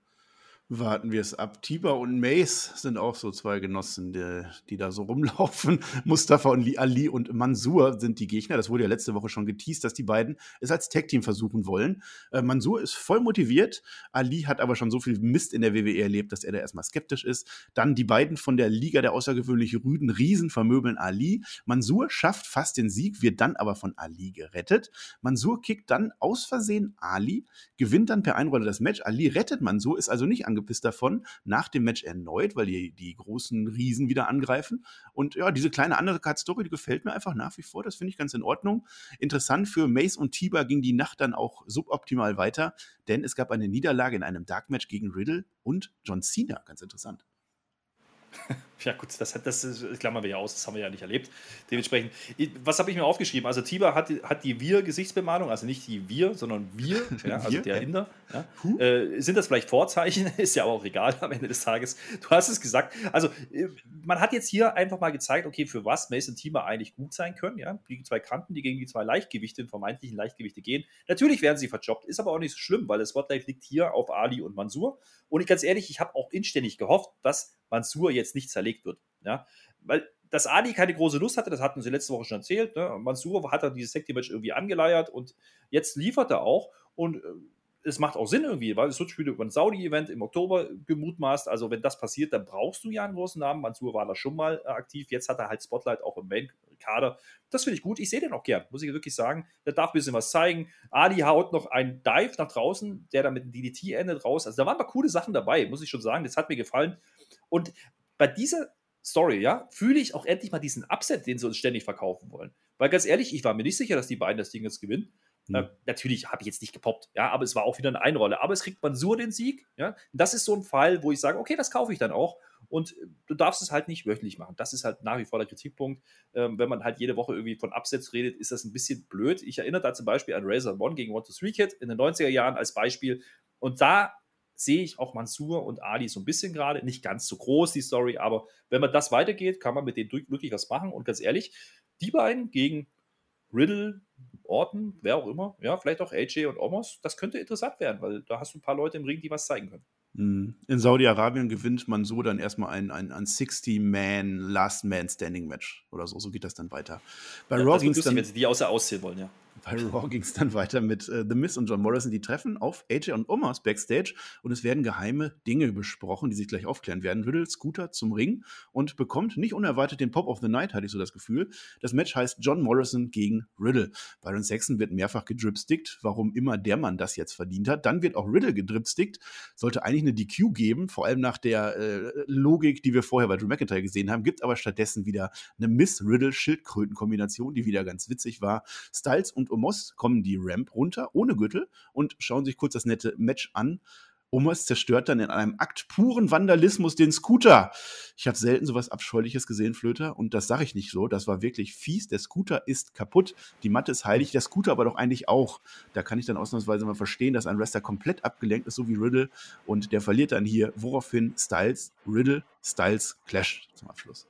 Warten wir es ab. Tiber und Mace sind auch so zwei Genossen, die, die da so rumlaufen. Mustafa und Ali und Mansur sind die Gegner. Das wurde ja letzte Woche schon geteased, dass die beiden es als Tag-Team versuchen wollen. Äh, Mansur ist voll motiviert. Ali hat aber schon so viel Mist in der WWE erlebt, dass er da erstmal skeptisch ist. Dann die beiden von der Liga der außergewöhnlich Rüden Riesen vermöbeln Ali. Mansur schafft fast den Sieg, wird dann aber von Ali gerettet. Mansur kickt dann aus Versehen Ali, gewinnt dann per Einroller das Match. Ali rettet Mansur, ist also nicht angepisst davon. Nach dem Match erneut, weil die, die großen Riesen wieder angreifen. Und ja, diese kleine andere Card-Story, die gefällt mir einfach nach wie vor. Das finde ich ganz in Ordnung. Interessant für Mace und Tiber ging die Nacht dann auch suboptimal weiter, denn es gab eine Niederlage in einem Dark Match gegen Riddle und John Cena. Ganz interessant. Ja, gut, das, das, das klammern wir ja aus, das haben wir ja nicht erlebt. Dementsprechend, was habe ich mir aufgeschrieben? Also, Tiber hat, hat die Wir-Gesichtsbemalung, also nicht die Wir, sondern wir, ja, also der Hinder. Ja. Äh, sind das vielleicht Vorzeichen? Ist ja aber auch egal am Ende des Tages. Du hast es gesagt. Also, äh, man hat jetzt hier einfach mal gezeigt, okay, für was Mason Tiber eigentlich gut sein können. Ja? Die zwei Kanten, die gegen die zwei Leichtgewichte, vermeintlichen Leichtgewichte gehen. Natürlich werden sie verjobbt, ist aber auch nicht so schlimm, weil das Spotlight liegt hier auf Ali und Mansur. Und ich ganz ehrlich, ich habe auch inständig gehofft, dass Mansur jetzt nicht zerlegt wird. Ja? Weil dass Ali keine große Lust hatte, das hatten sie letzte Woche schon erzählt. Ne? Mansur hat dann dieses Sekti-Match irgendwie angeleiert und jetzt liefert er auch. Und äh, es macht auch Sinn irgendwie, weil es wird wieder über ein Saudi-Event im Oktober gemutmaßt. Also, wenn das passiert, dann brauchst du ja einen großen Namen. Mansur war da schon mal äh, aktiv. Jetzt hat er halt Spotlight auch im Main-Kader. Das finde ich gut. Ich sehe den auch gern, muss ich wirklich sagen. Der darf ein bisschen was zeigen. Ali haut noch einen Dive nach draußen, der dann mit dem DDT endet raus. Also, da waren ein coole Sachen dabei, muss ich schon sagen. Das hat mir gefallen. Und bei dieser Story, ja, fühle ich auch endlich mal diesen Upset, den sie uns ständig verkaufen wollen. Weil ganz ehrlich, ich war mir nicht sicher, dass die beiden das Ding jetzt gewinnen. Mhm. Äh, natürlich habe ich jetzt nicht gepoppt, ja, aber es war auch wieder eine Einrolle. Aber es kriegt Mansur den Sieg, ja. Das ist so ein Fall, wo ich sage, okay, das kaufe ich dann auch. Und äh, du darfst es halt nicht wöchentlich machen. Das ist halt nach wie vor der Kritikpunkt. Ähm, wenn man halt jede Woche irgendwie von Absatz redet, ist das ein bisschen blöd. Ich erinnere da zum Beispiel an Razor One gegen One to Three Kid in den 90er Jahren als Beispiel. Und da sehe ich auch Mansur und Ali so ein bisschen gerade. Nicht ganz so groß, die Story, aber wenn man das weitergeht, kann man mit denen wirklich was machen. Und ganz ehrlich, die beiden gegen Riddle, Orton, wer auch immer, ja, vielleicht auch AJ und Omos, das könnte interessant werden, weil da hast du ein paar Leute im Ring, die was zeigen können. Mhm. In Saudi-Arabien gewinnt man so dann erstmal ein, ein, ein 60-Man, Last-Man-Standing-Match oder so. So geht das dann weiter. Bei ja, Raw ging es dann. Wenn sie die außer aussehen wollen, ja. Bei Raw ging es dann weiter mit äh, The Miz und John Morrison. Die treffen auf AJ und Omas Backstage und es werden geheime Dinge besprochen, die sich gleich aufklären werden. Riddle Scooter zum Ring und bekommt nicht unerwartet den Pop of the Night, hatte ich so das Gefühl. Das Match heißt John Morrison gegen Riddle. Byron Saxon wird mehrfach gedripstickt, warum immer der Mann das jetzt verdient hat. Dann wird auch Riddle gedripstickt. Sollte eigentlich eine DQ geben, vor allem nach der äh, Logik, die wir vorher bei Drew McIntyre gesehen haben, gibt aber stattdessen wieder eine Miss-Riddle-Schildkröten-Kombination, die wieder ganz witzig war. Styles und Omos kommen die Ramp runter, ohne Gürtel, und schauen sich kurz das nette Match an. Omos zerstört dann in einem Akt puren Vandalismus den Scooter. Ich habe selten sowas Abscheuliches gesehen, Flöter, und das sage ich nicht so. Das war wirklich fies. Der Scooter ist kaputt. Die Matte ist heilig, der Scooter aber doch eigentlich auch. Da kann ich dann ausnahmsweise mal verstehen, dass ein Wrestler komplett abgelenkt ist, so wie Riddle. Und der verliert dann hier, woraufhin Styles, Riddle, Styles Clash zum Abschluss.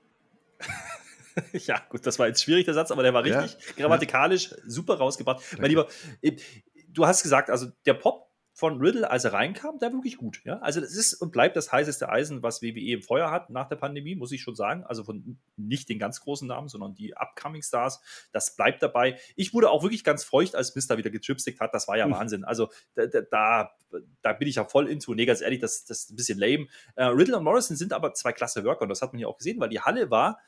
ja, gut, das war jetzt schwierig, der Satz, aber der war richtig ja. grammatikalisch super rausgebracht. Danke. Mein Lieber, du hast gesagt, also der Pop von Riddle, als er reinkam, der wirklich gut. Ja? Also das ist und bleibt das heißeste Eisen, was WWE im Feuer hat nach der Pandemie, muss ich schon sagen. Also von nicht den ganz großen Namen, sondern die Upcoming Stars. Das bleibt dabei. Ich wurde auch wirklich ganz feucht, als Mister wieder getripstickt hat. Das war ja mhm. Wahnsinn. Also da, da, da, bin ich ja voll into. Nee, ganz ehrlich, das, das ist ein bisschen lame. Äh, Riddle und Morrison sind aber zwei klasse Worker und das hat man ja auch gesehen, weil die Halle war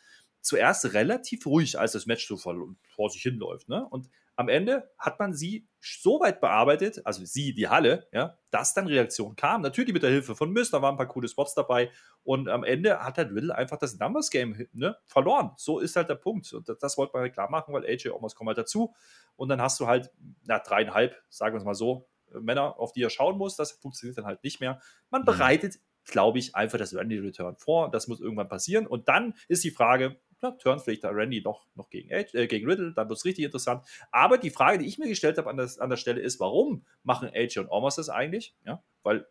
zuerst relativ ruhig, als das Match so vor, vor sich hinläuft. Ne? Und am Ende hat man sie so weit bearbeitet, also sie, die Halle, ja, dass dann Reaktion kam. Natürlich mit der Hilfe von Mist, da waren ein paar coole Spots dabei. Und am Ende hat halt Riddle einfach das Numbers Game ne, verloren. So ist halt der Punkt. Und das, das wollte man halt klar machen, weil AJ Omos kommt halt dazu. Und dann hast du halt, na, dreieinhalb, sagen wir es mal so, Männer, auf die er schauen muss. Das funktioniert dann halt nicht mehr. Man mhm. bereitet, glaube ich, einfach das Randy Return vor. Das muss irgendwann passieren. Und dann ist die Frage, na, turnt vielleicht der Randy noch, noch gegen, Edge, äh, gegen Riddle, dann wird es richtig interessant. Aber die Frage, die ich mir gestellt habe an, an der Stelle ist, warum machen AJ und Omos das eigentlich? Ja, weil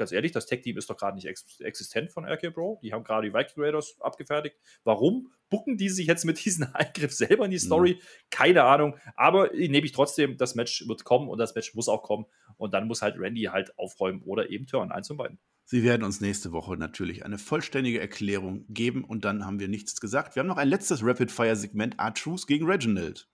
ganz ehrlich, das Tech-Team ist doch gerade nicht ex existent von RK Bro. Die haben gerade die Viking Raiders abgefertigt. Warum bucken die sich jetzt mit diesem Eingriff selber in die Story? Mhm. Keine Ahnung. Aber nehme ich trotzdem, das Match wird kommen und das Match muss auch kommen. Und dann muss halt Randy halt aufräumen oder eben turn. Eins von beiden Sie werden uns nächste Woche natürlich eine vollständige Erklärung geben und dann haben wir nichts gesagt. Wir haben noch ein letztes Rapid-Fire-Segment, R-Truth gegen Reginald.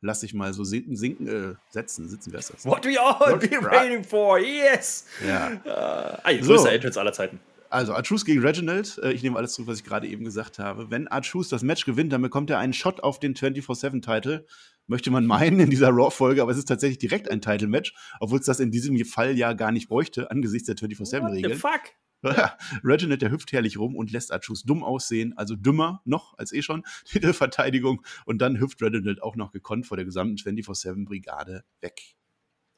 Lass dich mal so sinken, sinken äh, setzen, sitzen, ist das? What we all be waiting for, yes! Ja. Uh, ah, größter so. Entrance aller Zeiten. Also, Artrus gegen Reginald. Äh, ich nehme alles zurück, was ich gerade eben gesagt habe. Wenn Artrus das Match gewinnt, dann bekommt er einen Shot auf den 24-7-Title. Möchte man meinen in dieser Raw-Folge, aber es ist tatsächlich direkt ein Title-Match, obwohl es das in diesem Fall ja gar nicht bräuchte, angesichts der 24-7-Regeln. What the fuck? Reginald, der hüpft herrlich rum und lässt Artrus dumm aussehen, also dümmer noch als eh schon, Titelverteidigung. Und dann hüpft Reginald auch noch gekonnt vor der gesamten 24-7-Brigade weg.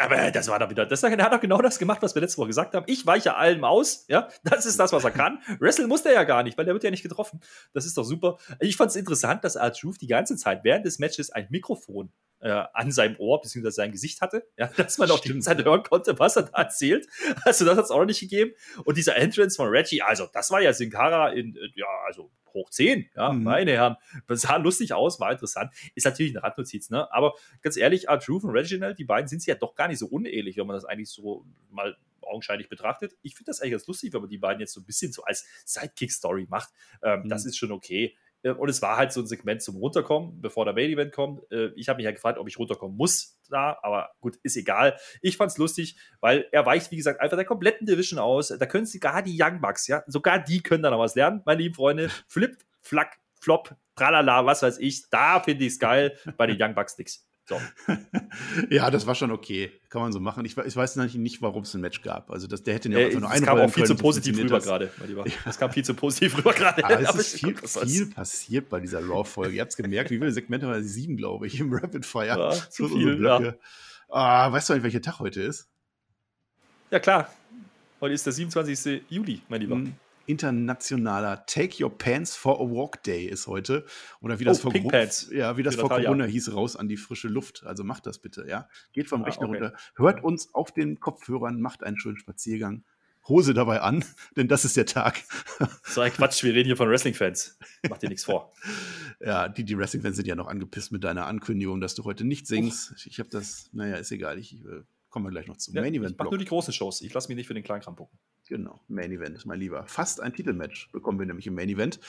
Aber das war doch wieder, das, er hat doch genau das gemacht, was wir letzte Woche gesagt haben. Ich weiche allem aus, ja, das ist das, was er kann. Wrestle muss der ja gar nicht, weil der wird ja nicht getroffen. Das ist doch super. Ich fand es interessant, dass Art Truth die ganze Zeit während des Matches ein Mikrofon äh, an seinem Ohr bzw. sein Gesicht hatte, ja, dass man auch die ganze Zeit hören konnte, was er da erzählt. Also das hat es auch noch nicht gegeben. Und dieser Entrance von Reggie, also das war ja Sin Cara in, äh, ja, also hoch 10, ja, mhm. meine Herren. Das sah lustig aus, war interessant. Ist natürlich eine Randnotiz, ne? Aber ganz ehrlich, Art Truth und Reginald, die beiden sind sich ja doch gar nicht so unehelich, wenn man das eigentlich so mal augenscheinlich betrachtet. Ich finde das eigentlich ganz lustig, wenn man die beiden jetzt so ein bisschen so als Sidekick-Story macht. Ähm, mhm. Das ist schon okay. Äh, und es war halt so ein Segment zum Runterkommen, bevor der Main Event kommt. Äh, ich habe mich ja gefragt, ob ich runterkommen muss da, aber gut, ist egal. Ich fand es lustig, weil er weicht, wie gesagt, einfach der kompletten Division aus. Da können sie gar die Young Bucks, ja, sogar die können da noch was lernen, meine lieben Freunde. Flip, Flack, Flop, tralala, was weiß ich. Da finde ich es geil, bei den Young Bucks nix. So. ja, das war schon okay. Kann man so machen. Ich, ich weiß nicht, warum es ein Match gab. Also das, der hätte ja äh, einfach nur Das kam auch viel zu positiv rüber gerade, mein Lieber. Ja. Das kam viel zu positiv rüber gerade. Aber es ist viel, viel passiert bei dieser Raw-Folge. Ihr habt es gemerkt, wie viele Segmente waren Sieben, glaube ich, im Rapid Fire. Ja, zu viel, ja. ah, weißt du eigentlich, welcher Tag heute ist? Ja, klar. Heute ist der 27. Juli, mein Lieber. Mhm internationaler Take Your Pants for a Walk Day ist heute. Oder wie das, oh, vor, Ja, wie das vor Corona ja. hieß, raus an die frische Luft. Also macht das bitte, ja. Geht vom ah, Rechner okay. runter, hört uns auf den Kopfhörern, macht einen schönen Spaziergang. Hose dabei an, denn das ist der Tag. So ein Quatsch, wir reden hier von Wrestling-Fans. Mach dir nichts vor. Ja, die, die Wrestling-Fans sind ja noch angepisst mit deiner Ankündigung, dass du heute nicht singst. Uff. Ich habe das, naja, ist egal, ich äh, kommen wir gleich noch zum ja, Main Event. Ich mach nur die großen Shows. Ich lasse mich nicht für den Kleinkram gucken. Genau, Main Event ist mein Lieber. Fast ein Titelmatch bekommen wir nämlich im Main Event.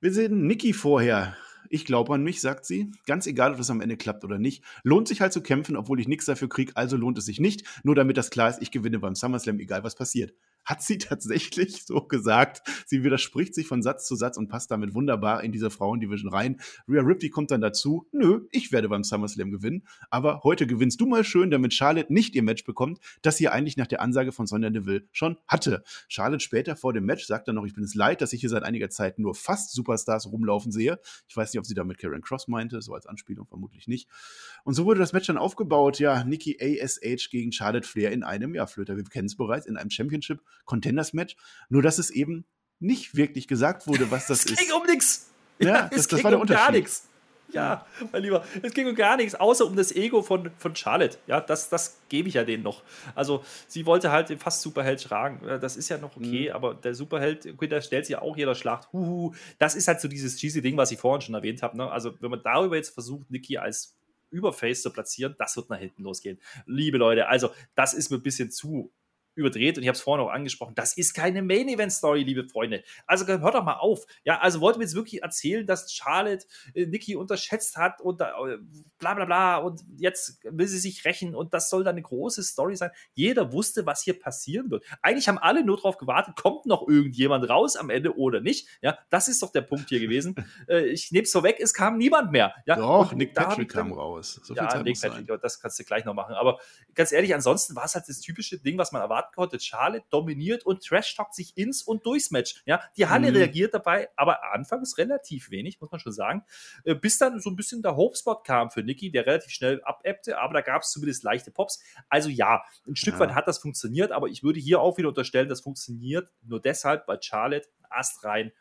Wir sehen Nikki vorher. Ich glaube an mich, sagt sie. Ganz egal, ob das am Ende klappt oder nicht. Lohnt sich halt zu kämpfen, obwohl ich nichts dafür kriege, also lohnt es sich nicht. Nur damit das klar ist, ich gewinne beim SummerSlam, egal was passiert hat sie tatsächlich so gesagt. Sie widerspricht sich von Satz zu Satz und passt damit wunderbar in diese Frauendivision rein. Rhea Ripley kommt dann dazu, nö, ich werde beim SummerSlam gewinnen, aber heute gewinnst du mal schön, damit Charlotte nicht ihr Match bekommt, das sie eigentlich nach der Ansage von Sonja Deville schon hatte. Charlotte später vor dem Match sagt dann noch, ich bin es leid, dass ich hier seit einiger Zeit nur fast Superstars rumlaufen sehe. Ich weiß nicht, ob sie damit Karen Cross meinte, so als Anspielung vermutlich nicht. Und so wurde das Match dann aufgebaut, ja, Nikki ASH gegen Charlotte Flair in einem, ja, Flöter, wir kennen es bereits, in einem Championship Contenders-Match. Nur, dass es eben nicht wirklich gesagt wurde, was das ist. Es ging um nichts. Ja, ja das, das war der um Unterschied. Gar nichts. Ja, mein Lieber, es ging um gar nichts, außer um das Ego von, von Charlotte. Ja, das, das gebe ich ja denen noch. Also, sie wollte halt den fast Superheld schlagen. Das ist ja noch okay, mhm. aber der Superheld, okay, da stellt sich ja auch jeder Schlacht. Huhu. Das ist halt so dieses cheesy Ding, was ich vorhin schon erwähnt habe. Ne? Also, wenn man darüber jetzt versucht, Nikki als Überface zu platzieren, das wird nach hinten losgehen. Liebe Leute, also, das ist mir ein bisschen zu überdreht und ich habe es vorhin auch angesprochen, das ist keine Main Event Story, liebe Freunde. Also hört doch mal auf. Ja, also wollten wir jetzt wirklich erzählen, dass Charlotte äh, Nikki unterschätzt hat und äh, bla bla bla und jetzt will sie sich rächen und das soll dann eine große Story sein. Jeder wusste, was hier passieren wird. Eigentlich haben alle nur darauf gewartet, kommt noch irgendjemand raus am Ende oder nicht. Ja, das ist doch der Punkt hier gewesen. äh, ich nehme es vorweg, es kam niemand mehr. Ja, doch, Nick Patrick kam raus. So ja, Nick Patrick, sein. das kannst du gleich noch machen. Aber ganz ehrlich, ansonsten war es halt das typische Ding, was man erwarten konnte. Charlotte dominiert und trash-talkt sich ins und durchs Match. Ja, die Halle mhm. reagiert dabei, aber anfangs relativ wenig, muss man schon sagen. Äh, bis dann so ein bisschen der Hope-Spot kam für Nikki, der relativ schnell abebbte, aber da gab es zumindest leichte Pops. Also ja, ein Stück ja. weit hat das funktioniert, aber ich würde hier auch wieder unterstellen, das funktioniert nur deshalb, weil Charlotte astrein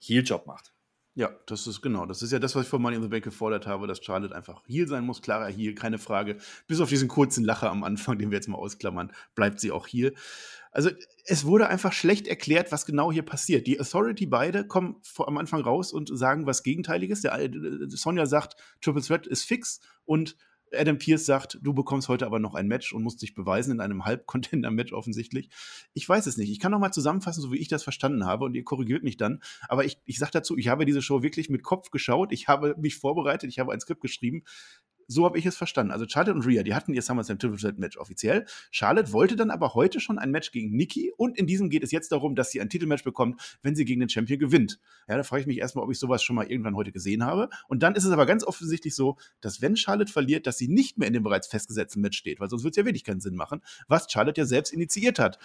Heel-Job macht. Ja, das ist genau. Das ist ja das, was ich vor Money in the Bank gefordert habe, dass Charlotte einfach Heal sein muss. Klarer Heal, keine Frage. Bis auf diesen kurzen Lacher am Anfang, den wir jetzt mal ausklammern, bleibt sie auch Heal. Also, es wurde einfach schlecht erklärt, was genau hier passiert. Die Authority beide kommen vor, am Anfang raus und sagen was Gegenteiliges. Der, äh, Sonja sagt, Triple Threat ist fix und Adam Pierce sagt, du bekommst heute aber noch ein Match und musst dich beweisen in einem Halb-Contender-Match offensichtlich. Ich weiß es nicht. Ich kann noch mal zusammenfassen, so wie ich das verstanden habe und ihr korrigiert mich dann. Aber ich, ich sage dazu, ich habe diese Show wirklich mit Kopf geschaut. Ich habe mich vorbereitet. Ich habe ein Skript geschrieben. So habe ich es verstanden. Also Charlotte und Rhea, die hatten ihr SummerSlam Triple Threat Match offiziell. Charlotte wollte dann aber heute schon ein Match gegen Nikki und in diesem geht es jetzt darum, dass sie ein Titelmatch bekommt, wenn sie gegen den Champion gewinnt. Ja, da frage ich mich erstmal, ob ich sowas schon mal irgendwann heute gesehen habe. Und dann ist es aber ganz offensichtlich so, dass wenn Charlotte verliert, dass sie nicht mehr in dem bereits festgesetzten Match steht, weil sonst wird es ja wirklich keinen Sinn machen, was Charlotte ja selbst initiiert hat.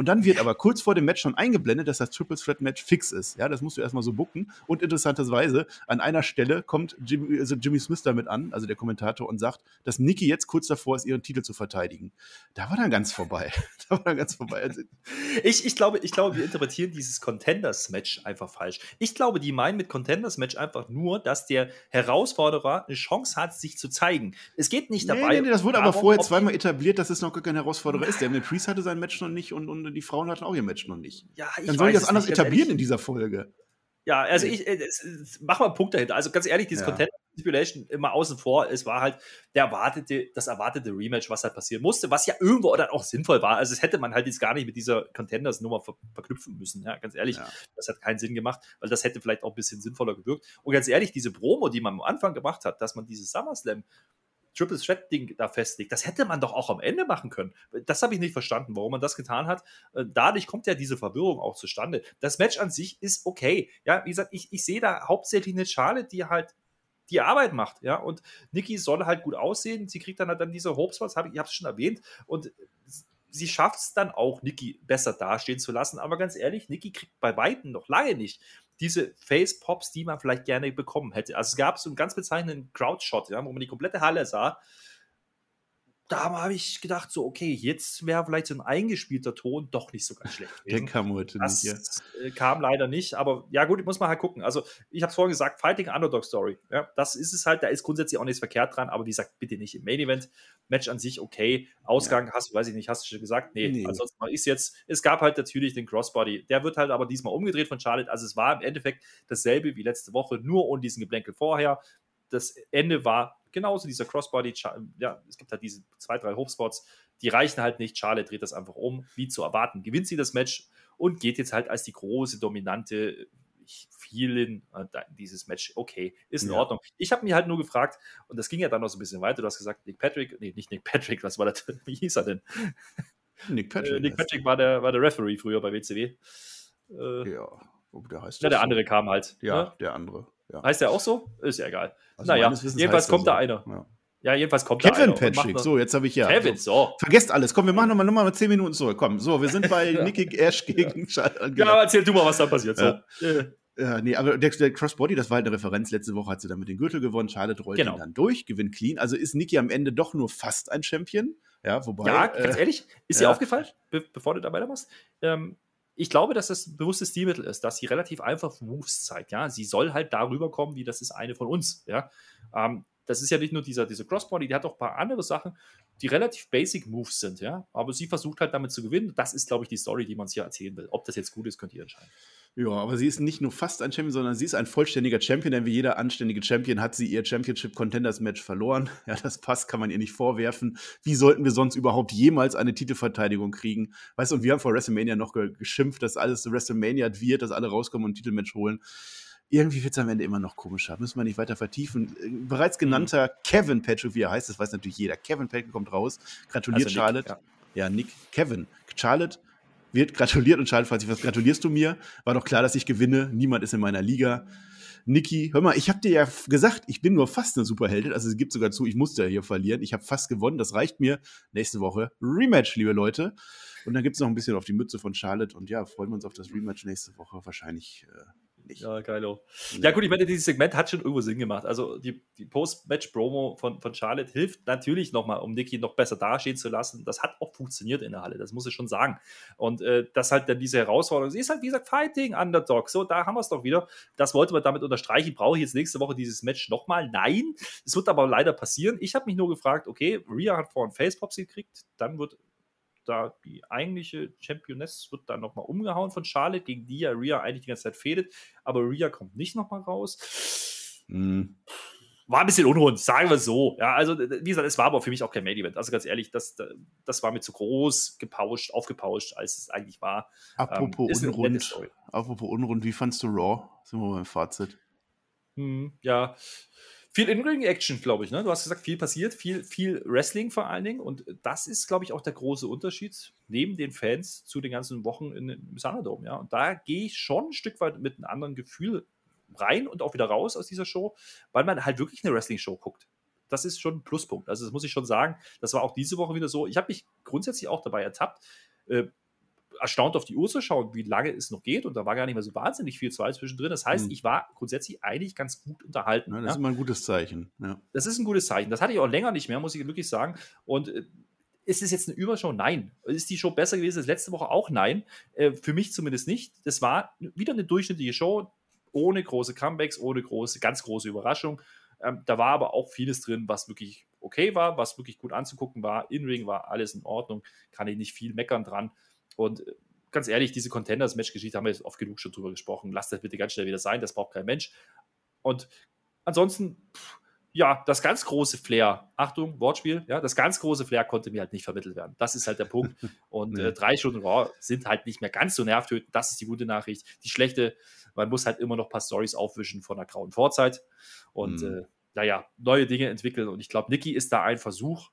Und dann wird aber kurz vor dem Match schon eingeblendet, dass das Triple Threat Match fix ist. Ja, das musst du erstmal so bucken. Und interessanterweise, an einer Stelle kommt Jimmy, also Jimmy Smith damit an, also der Kommentator, und sagt, dass Nikki jetzt kurz davor ist, ihren Titel zu verteidigen. Da war dann ganz vorbei. da war dann ganz vorbei. Also, ich, ich, glaube, ich glaube, wir interpretieren dieses Contenders-Match einfach falsch. Ich glaube, die meinen mit Contenders-Match einfach nur, dass der Herausforderer eine Chance hat, sich zu zeigen. Es geht nicht dabei. Nee, nee, das wurde darum, aber vorher zweimal etabliert, dass es noch gar kein Herausforderer ist. Der Priest hatte sein Match noch nicht und, und die Frauen hatten auch ihr Match noch nicht. Ja, ich Dann soll ich das anders nicht, etablieren in dieser Folge. Ja, also ich, äh, mach mal einen Punkt dahinter. Also ganz ehrlich, dieses ja. Content Stipulation immer außen vor. Es war halt der erwartete, das erwartete Rematch, was halt passieren musste, was ja irgendwo dann auch sinnvoll war. Also, das hätte man halt jetzt gar nicht mit dieser Contenders-Nummer ver verknüpfen müssen. Ja, ganz ehrlich, ja. das hat keinen Sinn gemacht, weil das hätte vielleicht auch ein bisschen sinnvoller gewirkt. Und ganz ehrlich, diese Promo, die man am Anfang gemacht hat, dass man dieses SummerSlam Triple Threat Ding da festlegt. Das hätte man doch auch am Ende machen können. Das habe ich nicht verstanden, warum man das getan hat. Äh, dadurch kommt ja diese Verwirrung auch zustande. Das Match an sich ist okay. Ja, wie gesagt, ich, ich sehe da hauptsächlich eine Charlotte, die halt die Arbeit macht, ja. Und Nikki soll halt gut aussehen. Sie kriegt dann halt dann diese Hopespots, hab ich, ich habe es schon erwähnt. Und sie schafft es dann auch, Nikki besser dastehen zu lassen. Aber ganz ehrlich, Nikki kriegt bei Weitem noch lange nicht diese Face-Pops, die man vielleicht gerne bekommen hätte. Also es gab so einen ganz bezeichnenden Crowd-Shot, ja, wo man die komplette Halle sah da habe ich gedacht, so, okay, jetzt wäre vielleicht so ein eingespielter Ton doch nicht so ganz schlecht. Der kam heute das nicht. Ja. Äh, kam leider nicht, aber ja, gut, muss man halt gucken. Also, ich habe es vorhin gesagt, Fighting Underdog Story. Ja, das ist es halt, da ist grundsätzlich auch nichts verkehrt dran, aber wie gesagt, bitte nicht im Main Event. Match an sich okay. Ausgang ja. hast du, weiß ich nicht, hast du schon gesagt? Nee, nee. ansonsten mal ist jetzt, es gab halt natürlich den Crossbody. Der wird halt aber diesmal umgedreht von Charlotte. Also, es war im Endeffekt dasselbe wie letzte Woche, nur ohne diesen Geblänkel vorher. Das Ende war genauso dieser Crossbody, ja, es gibt halt diese zwei, drei Hochspots, die reichen halt nicht. Charlotte dreht das einfach um, wie zu erwarten, gewinnt sie das Match und geht jetzt halt als die große, dominante, vielen äh, dieses Match, okay, ist in ja. Ordnung. Ich habe mir halt nur gefragt, und das ging ja dann noch so ein bisschen weiter, du hast gesagt, Nick Patrick, nee, nicht Nick Patrick, was war das, wie hieß er denn? Nick Patrick. Äh, Nick Patrick war der, war der Referee früher bei WCW. Äh, ja, der heißt Ja, der andere kam halt. Ja, ne? der andere. Ja. Heißt der auch so? Ist ja egal. Also naja, jedenfalls kommt da einer. Ja. Ja, jedenfalls kommt Kevin da Patrick, so, jetzt habe ich ja. Kevin, so. Vergesst alles. Komm, wir machen nochmal noch mal 10 Minuten zurück. Komm, so, wir sind bei. Nicky Ash gegen ja. ja, erzähl du mal, was da passiert. So. Ja. Ja, nee, aber der, der, Crossbody, das war halt eine Referenz. Letzte Woche hat sie dann mit dem Gürtel gewonnen. Charlotte rollt genau. ihn dann durch, gewinnt clean. Also ist Nikki am Ende doch nur fast ein Champion. Ja, wobei. Ja, ganz äh, ehrlich, ist dir aufgefallen, be bevor du dabei machst? Ähm, ich glaube, dass das bewusstes Stilmittel ist, dass sie relativ einfach Moves zeigt. Ja, sie soll halt darüber kommen, wie das ist eine von uns. Ja, ähm, das ist ja nicht nur dieser, diese Crossbody, die hat auch ein paar andere Sachen, die relativ basic Moves sind. Ja, aber sie versucht halt damit zu gewinnen. Das ist, glaube ich, die Story, die man hier erzählen will. Ob das jetzt gut ist, könnt ihr entscheiden. Ja, aber sie ist nicht nur fast ein Champion, sondern sie ist ein vollständiger Champion, denn wie jeder anständige Champion hat sie ihr Championship Contenders Match verloren. Ja, das passt, kann man ihr nicht vorwerfen. Wie sollten wir sonst überhaupt jemals eine Titelverteidigung kriegen? Weißt du, und wir haben vor WrestleMania noch geschimpft, dass alles WrestleMania wird, dass alle rauskommen und ein Titelmatch holen. Irgendwie wird es am Ende immer noch komischer. Müssen wir nicht weiter vertiefen. Bereits genannter mhm. Kevin Patrick, wie er heißt, das weiß natürlich jeder. Kevin Patrick kommt raus, gratuliert also Nick, Charlotte. Ja. ja, Nick, Kevin. Charlotte wird gratuliert und Charles, falls ich was gratulierst du mir? War doch klar, dass ich gewinne. Niemand ist in meiner Liga. Niki, hör mal, ich habe dir ja gesagt, ich bin nur fast eine Superheldin. Also es gibt sogar zu, ich musste ja hier verlieren. Ich habe fast gewonnen. Das reicht mir. Nächste Woche Rematch, liebe Leute. Und dann gibt es noch ein bisschen auf die Mütze von Charlotte. Und ja, freuen wir uns auf das Rematch nächste Woche. Wahrscheinlich äh, nicht. Ja, geilo. Ja, gut, ich meine, dieses Segment hat schon irgendwo Sinn gemacht. Also die, die Post-Match-Promo von, von Charlotte hilft natürlich nochmal, um Nikki noch besser dastehen zu lassen. Das hat auch funktioniert in der Halle, das muss ich schon sagen. Und äh, das halt dann diese Herausforderung, sie ist halt, wie gesagt, Fighting Underdog. So, da haben wir es doch wieder. Das wollte man damit unterstreichen. Brauche ich jetzt nächste Woche dieses Match nochmal? Nein. Es wird aber leider passieren. Ich habe mich nur gefragt, okay, Rhea hat vorhin Facepops gekriegt, dann wird da die eigentliche Championess wird dann nochmal umgehauen von Charlotte, gegen die ja Rhea eigentlich die ganze Zeit fehlt, aber Rhea kommt nicht nochmal raus. Mhm. war ein bisschen unrund, sagen wir so. Ja, also, wie gesagt, es war aber für mich auch kein Main Event. Also ganz ehrlich, das, das war mir zu groß gepauscht, aufgepauscht, als es eigentlich war. Apropos ähm, unrund, apropos unrund, wie fandst du Raw? Sind wir beim Fazit? Hm, ja, viel In-Ring-Action, glaube ich. Ne? Du hast gesagt, viel passiert, viel, viel Wrestling vor allen Dingen. Und das ist, glaube ich, auch der große Unterschied neben den Fans zu den ganzen Wochen in, im Sanadome. Ja? Und da gehe ich schon ein Stück weit mit einem anderen Gefühl rein und auch wieder raus aus dieser Show, weil man halt wirklich eine Wrestling-Show guckt. Das ist schon ein Pluspunkt. Also, das muss ich schon sagen. Das war auch diese Woche wieder so. Ich habe mich grundsätzlich auch dabei ertappt, äh, erstaunt auf die Uhr zu schauen, wie lange es noch geht. Und da war gar nicht mehr so wahnsinnig viel Zeit zwischendrin. Das heißt, mhm. ich war grundsätzlich eigentlich ganz gut unterhalten. Ja, das ja. ist immer ein gutes Zeichen. Ja. Das ist ein gutes Zeichen. Das hatte ich auch länger nicht mehr, muss ich wirklich sagen. Und äh, ist es jetzt eine Übershow? Nein. Ist die Show besser gewesen als letzte Woche? Auch nein. Äh, für mich zumindest nicht. Das war wieder eine durchschnittliche Show, ohne große Comebacks, ohne große, ganz große Überraschung. Ähm, da war aber auch vieles drin, was wirklich okay war, was wirklich gut anzugucken war. In-Ring war alles in Ordnung, kann ich nicht viel meckern dran. Und äh, ganz ehrlich, diese Contenders-Match-Geschichte haben wir jetzt oft genug schon drüber gesprochen. Lasst das bitte ganz schnell wieder sein, das braucht kein Mensch. Und ansonsten, ja, das ganz große Flair, Achtung, Wortspiel, ja, das ganz große Flair konnte mir halt nicht vermittelt werden. Das ist halt der Punkt. Und nee. äh, drei Stunden Raw sind halt nicht mehr ganz so nervtötend. Das ist die gute Nachricht. Die schlechte, man muss halt immer noch ein paar Stories aufwischen von der grauen Vorzeit. Und mhm. äh, naja, neue Dinge entwickeln. Und ich glaube, Niki ist da ein Versuch,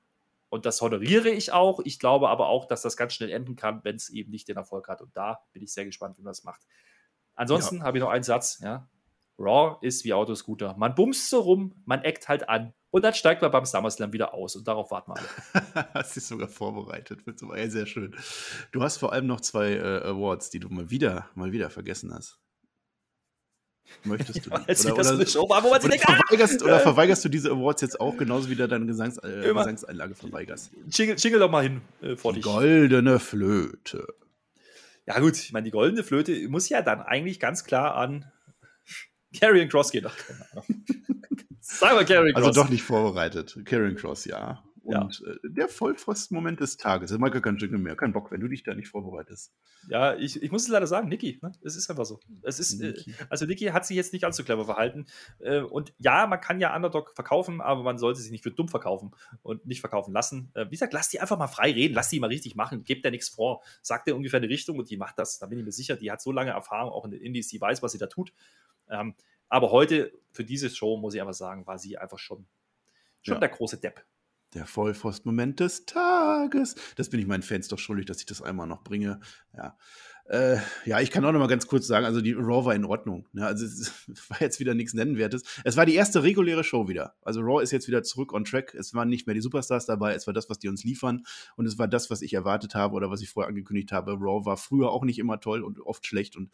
und das honoriere ich auch. Ich glaube aber auch, dass das ganz schnell enden kann, wenn es eben nicht den Erfolg hat. Und da bin ich sehr gespannt, wie man das macht. Ansonsten ja. habe ich noch einen Satz. Ja? Raw ist wie Autoscooter. Man bumst so rum, man eckt halt an und dann steigt man beim SummerSlam wieder aus und darauf warten wir alle. das ist sogar vorbereitet. Wird so sehr schön. Du hast vor allem noch zwei äh, Awards, die du mal wieder, mal wieder vergessen hast. Möchtest du? Als oder, oder, Show war, wo man oder, denkt, verweigerst, oder verweigerst du diese Awards jetzt auch genauso wie du deine Gesangs, äh, Gesangseinlage verweigerst? Jingle, jingle doch mal hin äh, vor die dich. Goldene Flöte. Ja, gut, ich meine, die goldene Flöte muss ja dann eigentlich ganz klar an Carrion Cross gehen. Ach, keine Ahnung. Sag mal Carrion also Cross. Also doch nicht vorbereitet. Carrion Cross, ja. Und ja. äh, der Vollpfosten-Moment des Tages. Mag gar kein Jingle mehr. Kein Bock, wenn du dich da nicht vorbereitest. Ja, ich, ich muss es leider sagen, Niki. Ne? Es ist einfach so. Es ist, äh, also Niki hat sich jetzt nicht allzu clever verhalten. Äh, und ja, man kann ja Underdog verkaufen, aber man sollte sich nicht für dumm verkaufen und nicht verkaufen lassen. Äh, wie gesagt, lass die einfach mal frei reden. Lass die mal richtig machen. Gebt der nichts vor. Sagt dir ungefähr eine Richtung und die macht das. Da bin ich mir sicher. Die hat so lange Erfahrung auch in den Indies. Die weiß, was sie da tut. Ähm, aber heute, für diese Show, muss ich einfach sagen, war sie einfach schon, schon ja. der große Depp. Der Vollpfost-Moment des Tages. Das bin ich meinen Fans doch schuldig, dass ich das einmal noch bringe. Ja. Äh, ja, ich kann auch noch mal ganz kurz sagen, also die Raw war in Ordnung. Ne? Also es war jetzt wieder nichts Nennenwertes. Es war die erste reguläre Show wieder. Also Raw ist jetzt wieder zurück on track. Es waren nicht mehr die Superstars dabei, es war das, was die uns liefern. Und es war das, was ich erwartet habe oder was ich vorher angekündigt habe. Raw war früher auch nicht immer toll und oft schlecht. Und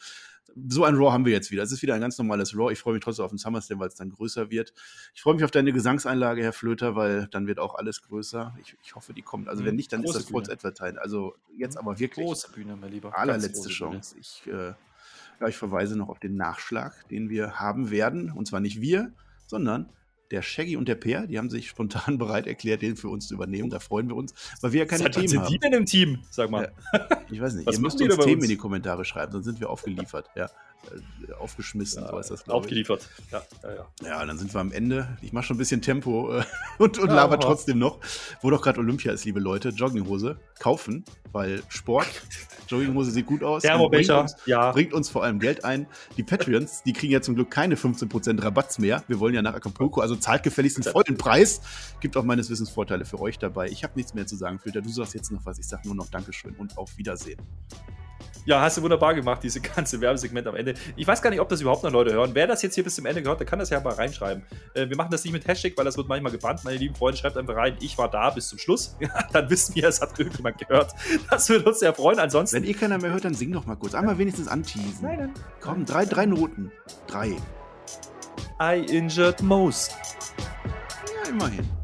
so ein Raw haben wir jetzt wieder. Es ist wieder ein ganz normales Raw. Ich freue mich trotzdem auf den SummerSlam, weil es dann größer wird. Ich freue mich auf deine Gesangseinlage, Herr Flöter, weil dann wird auch alles größer. Ich, ich hoffe, die kommt. Also wenn mhm. nicht, dann Große ist das False Advertise. Also jetzt aber wirklich. Große Bühne, mein Lieber. Allerletzte Chance. Ich, äh, ja, ich verweise noch auf den Nachschlag, den wir haben werden. Und zwar nicht wir, sondern der Shaggy und der Peer, die haben sich spontan bereit erklärt, den für uns zu übernehmen. Da freuen wir uns, weil wir ja keine Seit Themen sind haben. sind die denn im Team? Sag mal. Ja, ich weiß nicht. Was Ihr müsst uns Themen uns? in die Kommentare schreiben, sonst sind wir aufgeliefert. Ja. Äh, aufgeschmissen, ja, so ist das, Aufgeliefert. Ja, ja, ja. ja, dann sind wir am Ende. Ich mache schon ein bisschen Tempo äh, und, und ja, laber trotzdem noch. Wo doch gerade Olympia ist, liebe Leute, Jogginghose kaufen, weil Sport, Jogginghose sieht gut aus. Bringt uns, ja. bringt uns vor allem Geld ein. Die Patreons, die kriegen ja zum Glück keine 15% Rabatts mehr. Wir wollen ja nach Acapulco, also zahlt gefälligst einen vollen Preis. Gibt auch meines Wissens Vorteile für euch dabei. Ich habe nichts mehr zu sagen, Filter. Du sagst jetzt noch was. Ich sage nur noch Dankeschön und auf Wiedersehen. Ja, hast du wunderbar gemacht, diese ganze Werbesegment am Ende. Ich weiß gar nicht, ob das überhaupt noch Leute hören. Wer das jetzt hier bis zum Ende gehört, der kann das ja mal reinschreiben. Äh, wir machen das nicht mit Hashtag, weil das wird manchmal gebannt. Meine lieben Freunde, schreibt einfach rein, ich war da bis zum Schluss. dann wissen wir, es hat irgendjemand gehört. Das würde uns sehr freuen. Ansonsten. Wenn ihr keiner mehr hört, dann sing doch mal kurz. Einmal wenigstens anteasen. Nein, nein. Komm, drei, drei Noten. Drei. I injured most. Ja, immerhin.